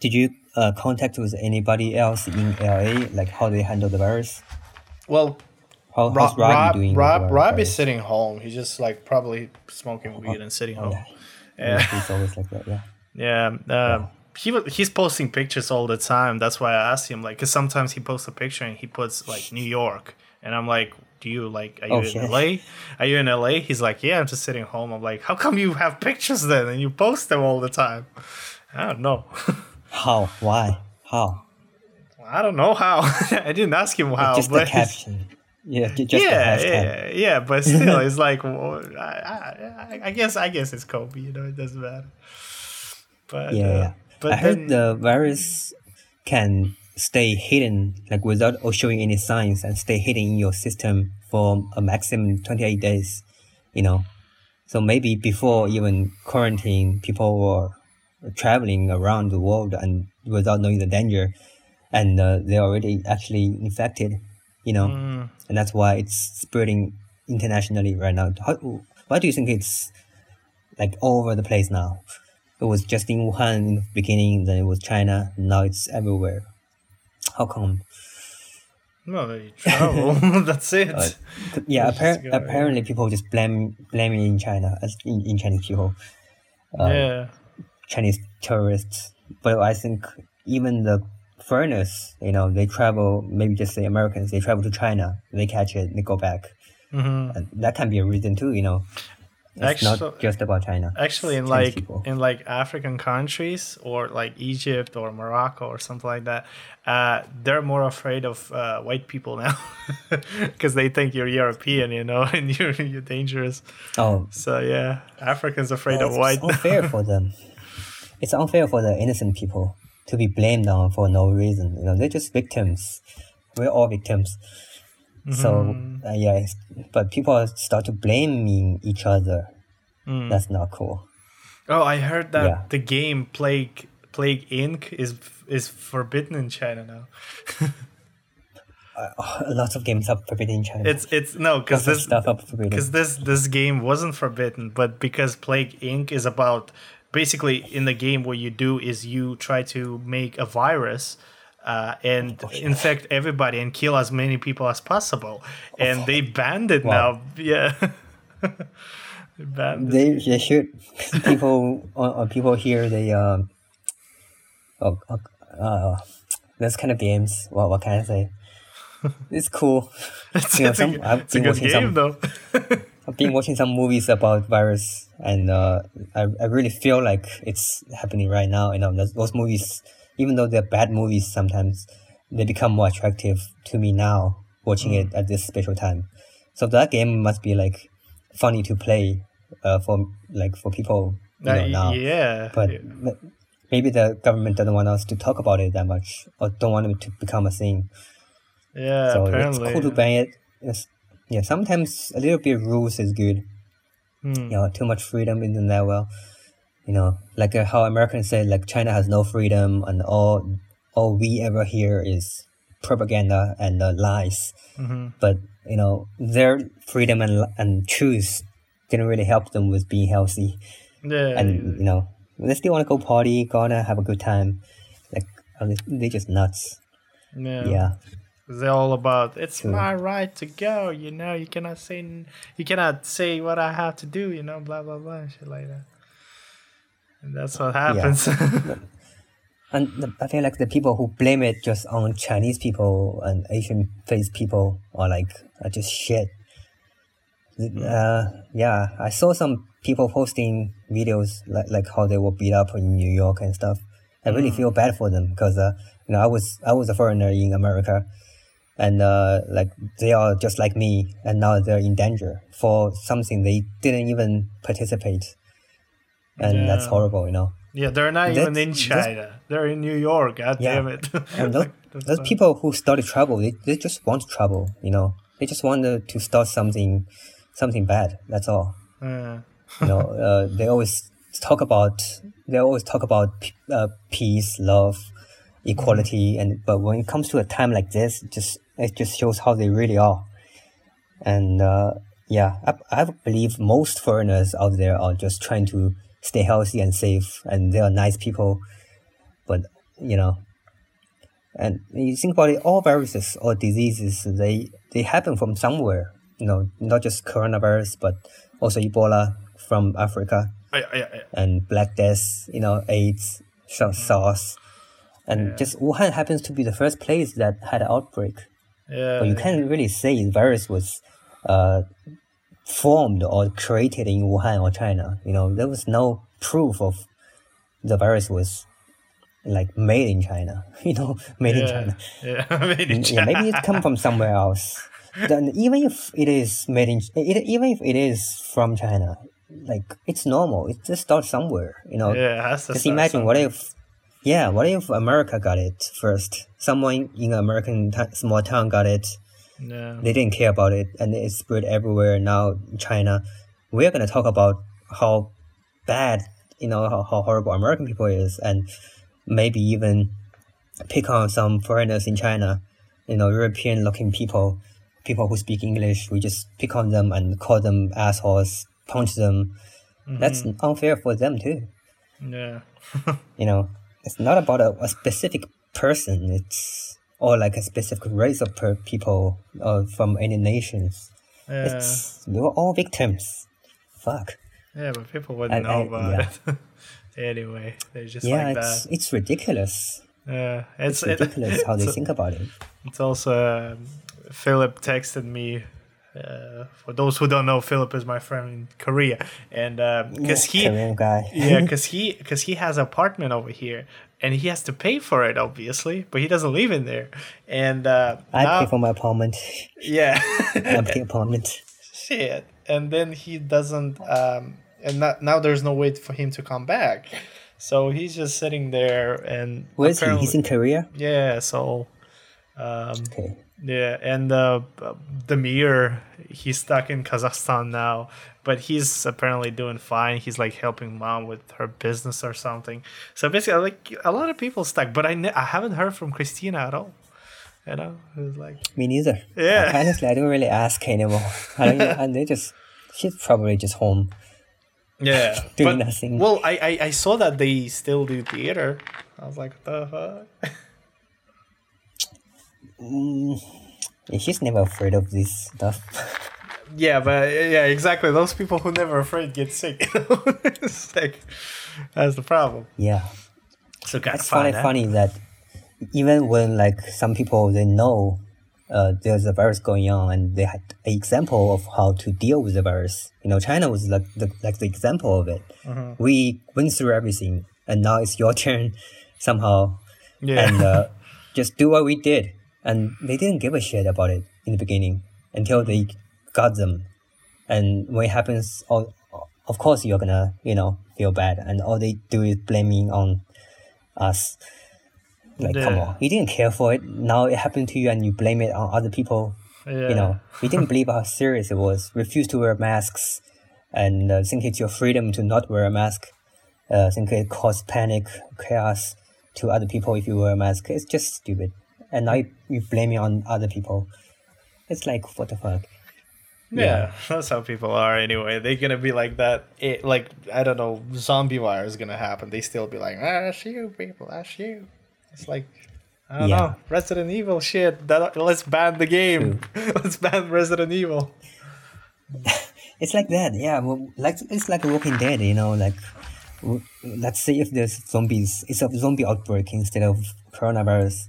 Did you uh, contact with anybody else in LA? Like how they handle the virus? Well, How, Rob Rob, doing? Rob, Rob is sitting home. He's just like probably smoking weed and sitting home. yeah. Yeah. He's always like that. Yeah. Yeah, uh, he wa- he's posting pictures all the time. That's why I asked him, like, because sometimes he posts a picture and he puts like New York, and I'm like, do you like, are you Oh, in shit. LA? Are you in LA? He's like, yeah, I'm just sitting home. I'm like, how come you have pictures then and you post them all the time? I don't know. [laughs] How? Why? How? I don't know how. [laughs] I didn't ask him how, just the but caption. Yeah, just yeah, the yeah, yeah, but [laughs] still, it's like, well, I, I, I guess, I guess it's Kobe. You know, it doesn't matter. But Yeah, uh, but I heard then- the virus can stay hidden, like without showing any signs, and stay hidden in your system for a maximum twenty eight days. You know, so maybe before even quarantine, people were traveling around the world and without knowing the danger, and uh, they're already actually infected. You know, Mm. and that's why it's spreading internationally right now. How, why do you think it's like all over the place now? It was just in Wuhan in the beginning, then it was China, now it's everywhere. How come? No, they travel. [laughs] That's it. Uh, Yeah, appar- apparently people just blame blame it in China as in, in Chinese people, uh, yeah. Chinese tourists. But I think even the foreigners, you know, they travel. Maybe just say Americans, they travel to China, they catch it, they go back. hmm And that can be a reason too, you know. It's Actu- not just about China. Actually, in Chinese like people. in like African countries or like Egypt or Morocco or something like that, uh, they're more afraid of uh, white people now [laughs] because they think you're European, you know, [laughs] and you're you're dangerous. Oh, So yeah, Africans afraid of it's white. unfair for them. [laughs] It's unfair for the innocent people to be blamed on for no reason. You know, they're just victims. We're all victims. So Mm-hmm. uh, yeah, it's, but people start to blaming each other. Mm. That's not cool. Oh, I heard that Yeah. the game Plague Plague Inc is is forbidden in China now. [laughs] Uh, [laughs] lots of games are forbidden in China. It's it's no because this stuff are forbidden. because this this game wasn't forbidden, but because Plague Inc. is about basically in the game what you do is you try to make a virus. Uh, and Oh, infect everybody and kill as many people as possible, and they banned it Wow. now. [laughs] Yeah, [laughs] they banned it. They they should people [laughs] uh, people here they um oh uh, uh those kind of games. What what can I say? It's cool. It's, you know, a, some- good- I've it's a been good watching game some- though. I've been watching some movies about virus, and uh, I I really feel like it's happening right now. You know, those, those movies, even though they're bad movies sometimes, they become more attractive to me now watching Mm. it at this special time. So that game must be like funny to play uh, for like for people you Uh, know, now. yeah. But yeah. maybe the government doesn't want us to talk about it that much or don't want it to become a thing. Yeah, so apparently. it's cool to ban it. It's, yeah, sometimes a little bit of rules is good. Hmm. You know, too much freedom isn't that well. You know, like uh, how Americans say, like China has no freedom, and all all we ever hear is propaganda and uh, lies. hmm But you know, their freedom and and choose didn't really help them with being healthy. Yeah. And you know, they still want to go party, gonna have a good time. Like they- they're just nuts. yeah. Yeah. They're all about it's True. my right to go. You know, you cannot say you cannot say what I have to do. You know, blah blah blah, and shit like that. And that's what happens. [laughs] And the, I feel like the people who blame it just on Chinese people and Asian face people are like are just shit. Uh, yeah, I saw some people posting videos like like how they were beat up in New York and stuff. I really feel bad for them because uh, you know I was I was a foreigner in America, and uh, like they are just like me, and now they're in danger for something they didn't even participate, and that's horrible, you know. yeah, they're not even in That's- that's- China. They're in New York. God Yeah. damn it. And [laughs] those, those people who started trouble, they, they just want trouble, you know. They just wanted to to start something, something bad. That's all. Yeah. You know, uh, they always talk about they always talk about uh, peace, love, equality, and but when it comes to a time like this, it just it just shows how they really are. And uh, yeah, I, I believe most foreigners out there are just trying to stay healthy and safe, and they are nice people. But you know, and you think about it, all viruses or diseases they they happen from somewhere. You know, not just coronavirus, but also Ebola from Africa I, I, I, and Black Death. You know, AIDS, Sa- SARS, and. Yeah. just Wuhan happens to be the first place that had an outbreak. yeah. But you can't really say the virus was uh, formed or created in Wuhan or China. You know, there was no proof of the virus was like made in China. [laughs] You know, made in. China. [laughs] Yeah. [laughs] made in Mm, yeah, maybe it come from somewhere else. Then even if it is made in, it, even if it is from China, like it's normal. It just starts somewhere. You know, Yeah, it has to just imagine what if, yeah, what if America got it first? Someone in an American t- small town got it. Yeah. They didn't care about it, and it spread everywhere. Now China, we're gonna talk about how bad, you know, how, how horrible American people is, and maybe even pick on some foreigners in China, you know, European-looking people, people who speak English. We just pick on them and call them assholes, punch them. That's Mm-hmm. unfair for them too Yeah. [laughs] you know it's not about a, a specific person it's or like a specific race of per people uh, from any nations Yeah. it's we were all victims fuck Yeah, but people wouldn't I- know I- about yeah. it. [laughs] anyway, they're just yeah like it's that. it's ridiculous Yeah, it's, it's it- ridiculous how they [laughs] think about it It's also um, Philip texted me. Uh, for those who don't know, Philip is my friend in Korea, and because he, Korean guy. yeah, [laughs] because he, because he has an apartment over here, and he has to pay for it, obviously, but he doesn't live in there, and uh, I now- pay for my apartment. Yeah, [laughs] empty apartment. Shit, and then he doesn't, um, and not, now there's no way for him to come back, so he's just sitting there, and where is he? He's in Korea? Yeah, so. Um, okay Yeah, and uh, Demir, he's stuck in Kazakhstan now, but he's apparently doing fine. He's like helping mom with her business or something. So basically, like a lot of people stuck, but I ne- I haven't heard from Christina at all. You know, it's like me neither Yeah. [laughs] honestly I don't really ask anymore [laughs] I don't and they just she's probably just home yeah, [laughs] Doing but- nothing. Well, I, I I saw that they still do theater. I was like, what the fuck? Mm, she's never afraid of this stuff Yeah, but yeah, exactly. Those people who never afraid get sick. [laughs] like that's the problem. yeah So kind it's funny, fun. funny that even when like some people they know uh, there's a virus going on and they had an example of how to deal with the virus. You know, China was like the like the example of it. Mm-hmm. We went through everything, and now it's your [laughs] turn somehow. Yeah. And uh, just do what we did, and they didn't give a shit about it in the beginning until they got them, and when it happens, all, of course you're gonna you know feel bad, and all they do is blaming on us. Like, come on, you didn't care for it. Now it happened to you, and you blame it on other people. Yeah. You know, you didn't believe how serious it was. Refuse to wear masks, and uh, think it's your freedom to not wear a mask. Uh, think it cause panic, chaos to other people if you wear a mask. It's just stupid. And now you, you blame it on other people. It's like what the fuck. Yeah, [laughs] that's how people are anyway. They're gonna be like that. It, like I don't know, zombie wire is gonna happen. They still be like, ah, that's you, people, that's you. It's like I don't Yeah. know, Resident Evil shit. That let's ban the game. [laughs] let's ban Resident Evil. [laughs] It's like that, yeah. Well, like it's like Walking Dead, you know. Like, w- let's say if there's zombies, it's a zombie outbreak instead of coronavirus.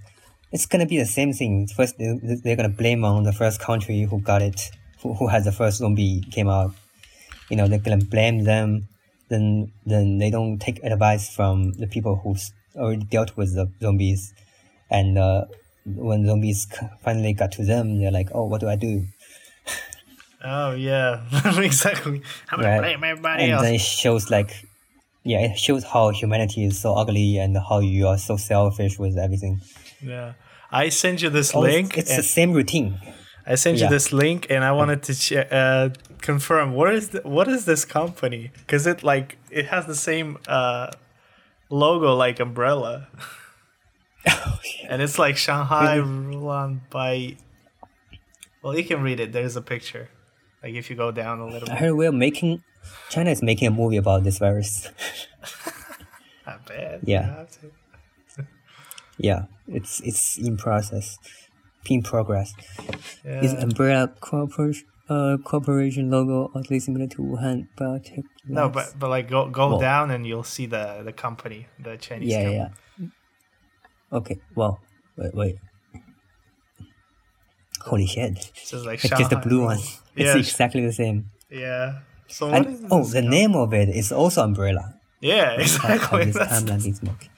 It's gonna be the same thing. First, they- they're gonna blame on the first country who got it, who, who has the first zombie came out. You know, they're gonna blame them. Then, then they don't take advice from the people who's already dealt with the zombies, and uh, when zombies finally got to them, they're like, "Oh, what do I do?" [laughs] Oh yeah, [laughs] exactly. I'm gonna Right. blame everybody and else. then it shows like yeah it shows how humanity is so ugly and how you are so selfish with everything yeah, I sent you this Oh, link. it's, the same routine I sent you this link, and I wanted to che- uh, confirm what is the, what is this company? Because it like it has the same uh, logo like umbrella, [laughs] [laughs] and it's like Shanghai run by. Well, you can read it. There's a picture. Like if you go down a little i bit, heard we're making china is making a movie about this virus [laughs] not bad. Yeah. You have to. yeah it's it's in process in progress Yeah. is umbrella corporation uh corporation logo oddly similar to wuhan biotech no, but but like go go Well- down and you'll see the the company, the Chinese yeah company. yeah yeah okay well wait wait holy shit So it's like it's [laughs] just the blue one [laughs] it's Yeah. exactly the same Yeah. So And, oh, the name of it is also umbrella. Yeah, [laughs] exactly. That's, smoking.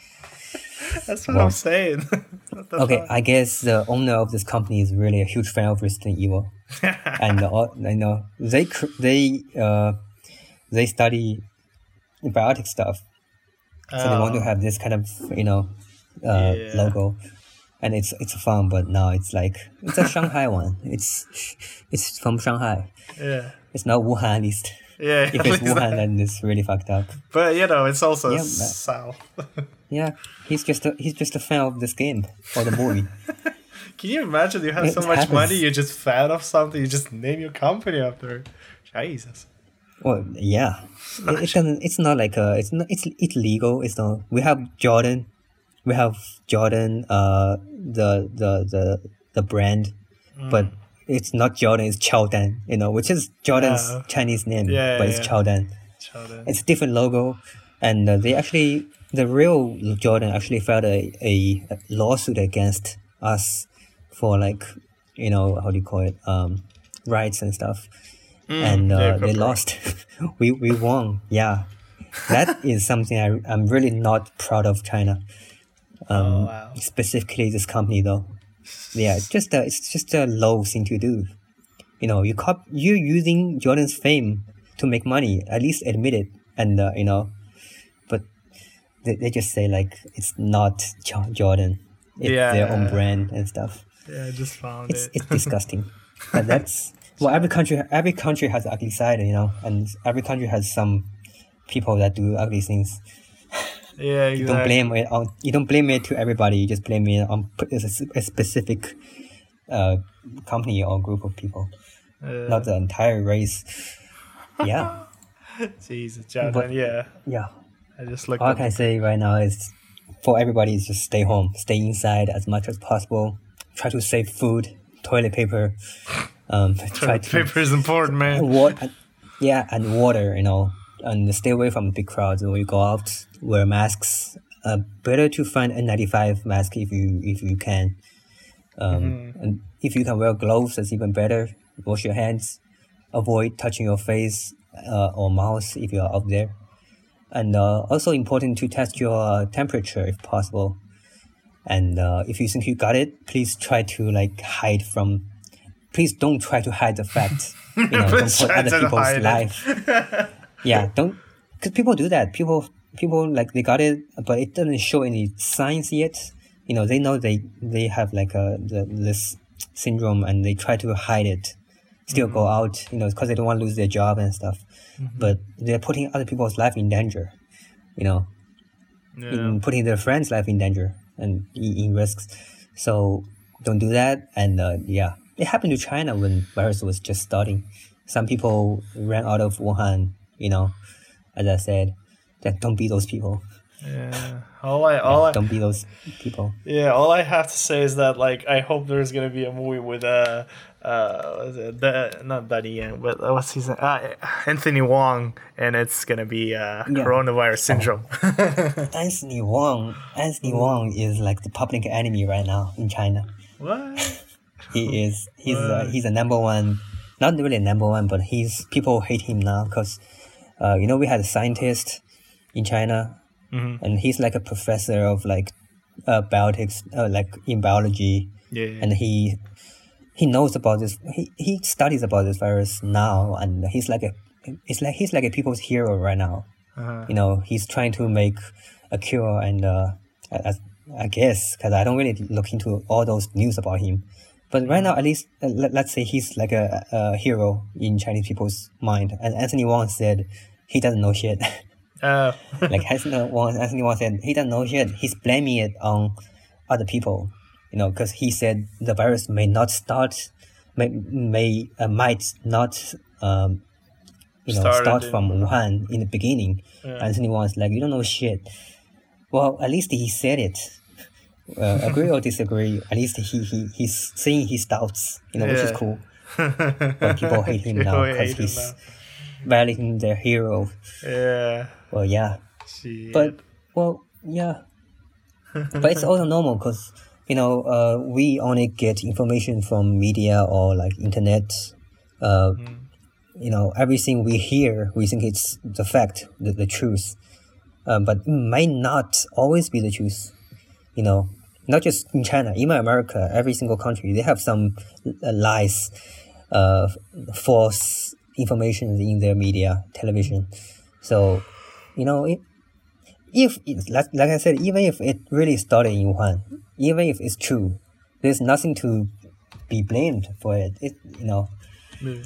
[laughs] that's what Wow. I'm saying. [laughs] What Okay, fuck? I guess the owner of this company is really a huge fan of Resident Evil, [laughs] and uh, you know they they uh they study biotic stuff, so they want to Oh, have this kind of you know uh, Yeah. logo, and it's it's fun. But now it's like it's a Shanghai one. It's it's from Shanghai. Yeah. It's not Wuhan at least. Yeah. If it's [laughs] Wuhan, then it's really fucked up. but you know, it's also Yeah, but- South. [laughs] Yeah, he's just a he's just a fan of this game or the movie. [laughs] Can you imagine you have It so much happens. money, you're just fan of something, you just name your company after. Jesus. Well, yeah, it, it doesn't. It's not like uh It's not. It's it's legal. It's not. We have Jordan. We have Jordan. Uh, the the the the brand, but Mm. It's not Jordan. It's Qiaodan. You know, which is Jordan's. Chinese name, Yeah, but it's yeah. Qiaodan. Sheldon. It's a different logo, and uh, they actually the real Jordan actually filed a, a lawsuit against us for like you know how do you call it um rights and stuff and uh, Mm, yeah, they lost. [laughs] we we won. Yeah, that [laughs] is something I I'm really not proud of China. Um, Oh, wow. Specifically, this company though. Yeah, it's just a, it's just a low thing to do. You know, you cop you're using Jordan's fame to make money. At least admit it, and uh, you know, but they, they just say like it's not Jo- Jordan. It's their own brand and stuff Yeah, I just found it's it. it's [laughs] disgusting. but that's well, every country every country has ugly side, you know, and every country has some people that do ugly things. Yeah, You don't blame it on you don't blame it to everybody. You just blame it on a specific uh, company or group of people, Uh, not the entire race. Yeah, [laughs] Jesus, Jordan. But- yeah, yeah. I just look. All I can say right now is for everybody is just stay home, stay inside as much as possible. Try to save food, toilet paper. Um, [laughs] try Toilet to paper is important, man. [laughs] water, yeah, and water, you know, and stay away from big crowds when you go out. Wear masks. Uh, better to find a ninety five mask if you if you can. Um, and if you can wear gloves, that's even better. Wash your hands. Avoid touching your face uh, or mouth if you are out there. And uh, also important to test your temperature if possible. And uh, if you think you got it, please try to like hide from. Please don't try to hide the fact. [laughs] You know, don't put other people's life. [laughs] yeah, don't because people do that. People people like they got it, but it doesn't show any signs yet. You know, they know they they have like a the, this syndrome and they try to hide it. Still go out, you know, because they don't want to lose their job and stuff. But they're putting other people's life in danger. You know, Yeah. in putting their friends' life in danger and in, in risks. So don't do that. And uh, yeah, it happened to China when virus was just starting. Some people ran out of Wuhan. You know, as I said, that don't be those people. Yeah. All I all I Don't be those people. yeah, all I have to say is that like I hope there's gonna be a movie with uh uh what is it? the not Daddy Yang, but uh, what's his name? Uh, Anthony Wong, and it's gonna be uh Yeah. coronavirus syndrome. [laughs] Anthony Wong. Anthony Wong is like the public enemy right now in China. what? He is. He's uh, he's a number one. Not really a number one, but he's people hate him now because, uh, you know, we had a scientist in China, Mhm. and he's like a professor of like, uh, biotics, uh, like in biology, Yeah. and he he knows about this. He he studies about this virus now, and he's like a. It's like he's like a people's hero right now. uh-huh. You know, he's trying to make a cure, and uh, I, I- I guess because I don't really look into all those news about him. But right now, at least uh, let, let's say he's like a, a hero in Chinese people's mind. And Anthony Wong said he doesn't know shit. Uh, [laughs] [laughs] like Anthony Wong, Anthony Wong said he doesn't know shit. He's blaming it on other people. You know, because he said the virus may not start, may may uh, might not um, you know Started start in- from Wuhan in the beginning. Yeah. Anthony Wong's like you don't know shit. Well, at least he said it. Uh, agree or disagree, at least he, he he's saying his doubts, you know, which is cool. [laughs] But people hate him now because he's now. their hero. Yeah. Well, yeah, Shit. but well, yeah, but it's also normal because you know uh, we only get information from media or like internet. Uh, You know, everything we hear, we think it's the fact, the, the truth, uh, but it might not always be the truth. You know, not just in China, even America, every single country, they have some uh, lies, uh, false information in their media, television. So, you know, it, if it, like, like I said, even if it really started in Wuhan, even if it's true, there's nothing to be blamed for it. It you know, Yeah.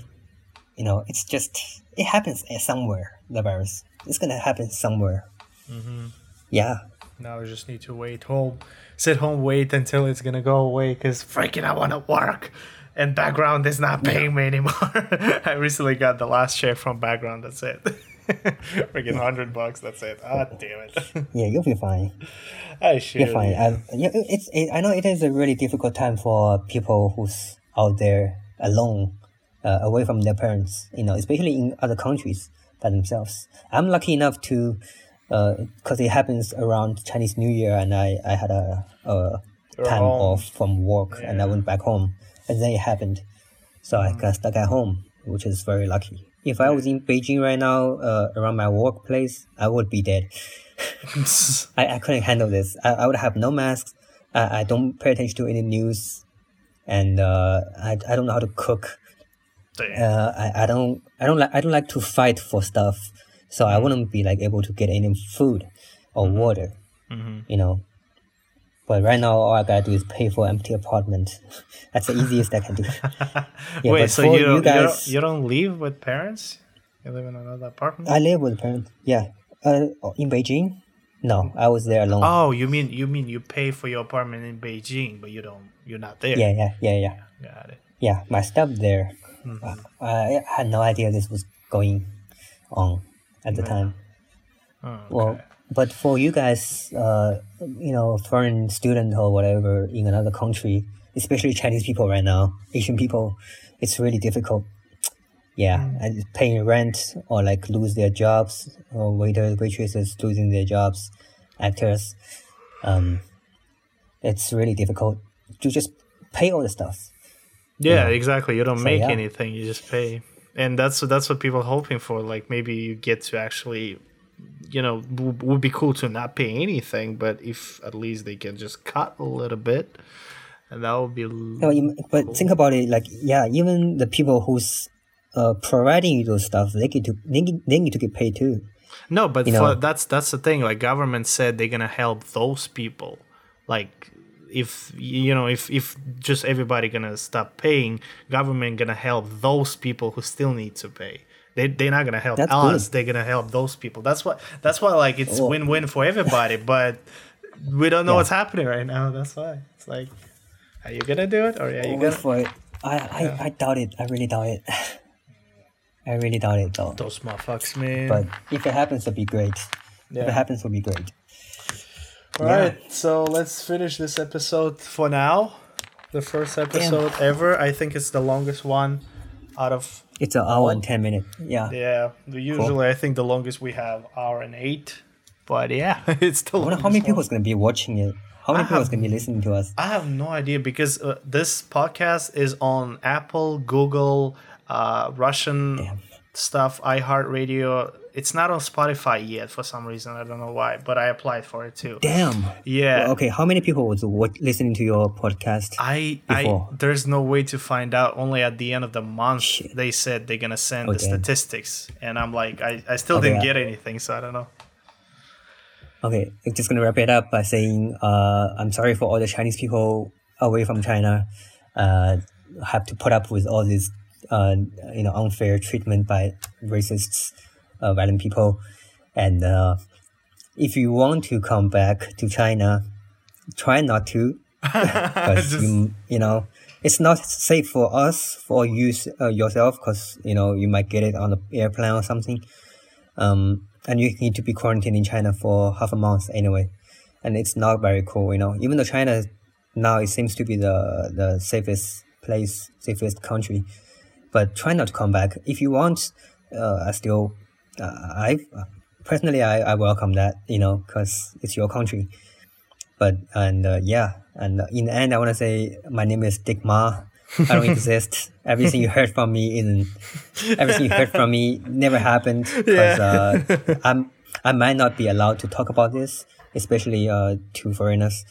you know, it's just it happens somewhere. The virus, it's gonna happen somewhere. Yeah, Now I just need to wait home, sit home, wait until it's gonna go away. Cause freaking, I wanna work, and background is not paying me anymore. [laughs] I recently got the last check from background. That's it. [laughs] freaking hundred bucks. That's it. Ah, damn it. [laughs] yeah, you'll be fine. I should. You're fine. I, yeah, it's it, I know it is a really difficult time for people who's out there alone, uh, away from their parents. You know, especially in other countries by themselves. I'm lucky enough to, because it happens around Chinese New Year, and I I had a, a time home. off from work, and I went back home, and then it happened. So I got stuck at home, which is very lucky. If I was in Beijing right now, uh, around my workplace, I would be dead. [laughs] I, I couldn't handle this. I, I would have no masks. I, I don't pay attention to any news, and uh, I, I don't know how to cook. Uh, I, I don't I don't like I don't like to fight for stuff, so I wouldn't be like able to get any food or water. Mhm. You know. But right now, all I gotta do is pay for empty apartment. [laughs] That's the easiest I can do. [laughs] Yeah, Wait, so you you don't, you guys- you don't live with parents? You live in another apartment? I live with parents. Yeah. Uh, in Beijing. No, I was there alone. oh, you mean you mean you pay for your apartment in Beijing, but you don't you're not there. Yeah, yeah, yeah, yeah. Got it. Yeah, my stuff there. Uh, I had no idea this was going on at the time. Oh, okay. Well, but for you guys, uh, you know, foreign student or whatever in another country, especially Chinese people right now, Asian people, it's really difficult. Yeah, and paying rent or like lose their jobs, or waiters, waitresses losing their jobs, actors, um, it's really difficult to just pay all the stuff. Yeah, Yeah. exactly. You don't So, make yeah. anything; you just pay, and that's that's what people are hoping for. Like maybe you get to actually you know w- would be cool to not pay anything, but if at least they can just cut a little bit, and that would be. No, you, but think about it. Like, yeah, even the people who's uh, providing you those stuff, they get to they, get, they need to get paid too. No, but you for, know- that's that's the thing. Like government said they're gonna help those people. Like if you know if if just everybody gonna stop paying, government gonna help those people who still need to pay. They they're not gonna help That's us. good. They're gonna help those people. That's why that's why like it's Oh. win win for everybody. but we don't know Yeah. what's happening right now. That's why it's like, are you gonna do it or are you Wait gonna? for it. I, I, I doubt it. I really doubt it. [laughs] I really doubt it though. Those motherfuckers, man. But if it happens, it'll be great. If it happens, it'll be great. All Yeah. right, so let's finish this episode for now. The first episode ever. I think it's the longest one out of. It's an hour and ten minutes. Yeah. Yeah, usually I think the longest we have hour and eight, but yeah, [laughs] it's the I wonder longest how many one. people's gonna be watching it. How many I people's have- gonna be listening to us? I have no idea because uh, this podcast is on Apple, Google, uh, Russian Damn. stuff, iHeartRadio. It's not on Spotify yet for some reason. I don't know why, but I applied for it too. Damn. Yeah. Okay, how many people was what listening to your podcast? I, I there's no way to find out. Only at the end of the month Shit. they said they're gonna send Oh, the damn. statistics, and I'm like, I, I still Okay, didn't get anything, so I don't know. Okay, I'm just gonna wrap it up by saying, uh, I'm sorry for all the Chinese people away from China, uh, have to put up with all this, uh, you know, unfair treatment by racists, uh, violent people, and uh, if you want to come back to China, try not to, [laughs] because you, you know, it's not safe for us for you uh, yourself, because you know you might get it on the airplane or something. Um, and you need to be quarantined in China for half a month anyway, and it's not very cool, you know. Even though China now it seems to be the the safest place, safest country, but try not to come back. If you want, uh, I still, I personally I, I welcome that, you know, because it's your country. But and uh, yeah, and in the end, I want to say my name is Dick Ma. I don't [laughs] exist. Everything you heard from me isn't. Everything you heard from me never happened because uh, I'm. I might not be allowed to talk about this, especially uh, to foreigners.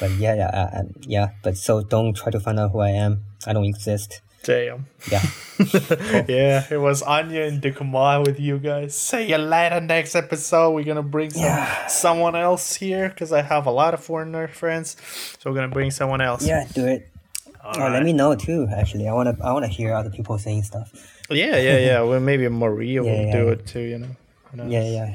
But yeah, yeah, uh, uh, yeah. But so don't try to find out who I am. I don't exist. Damn. Yeah. [laughs] yeah, it was Anya and Dekuma with you guys. See you later next episode. We're gonna bring some Yeah. someone else here because I have a lot of foreigner friends, so we're gonna bring someone else. Yeah, do it. All Oh, let me know too. Actually, I wanna. I wanna hear other people saying stuff. Yeah, yeah, yeah. Well, maybe Maria [laughs] will Yeah, do yeah. it too. You know. Yeah, yeah.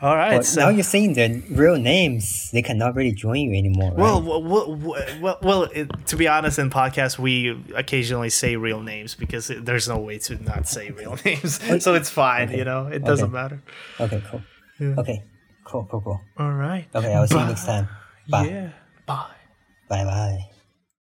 All right. But so now you're saying their real names. They cannot really join you anymore. Right? Well, well, well, well, well it, to be honest, in podcasts we occasionally say real names because it, there's no way to not say real [laughs] names, oh, so it's fine. You know, it doesn't Okay. matter. okay, cool. Okay, cool, cool, cool. All right. Okay, I'll see you next [laughs] time. Bye. Yeah. Bye. Bye, bye.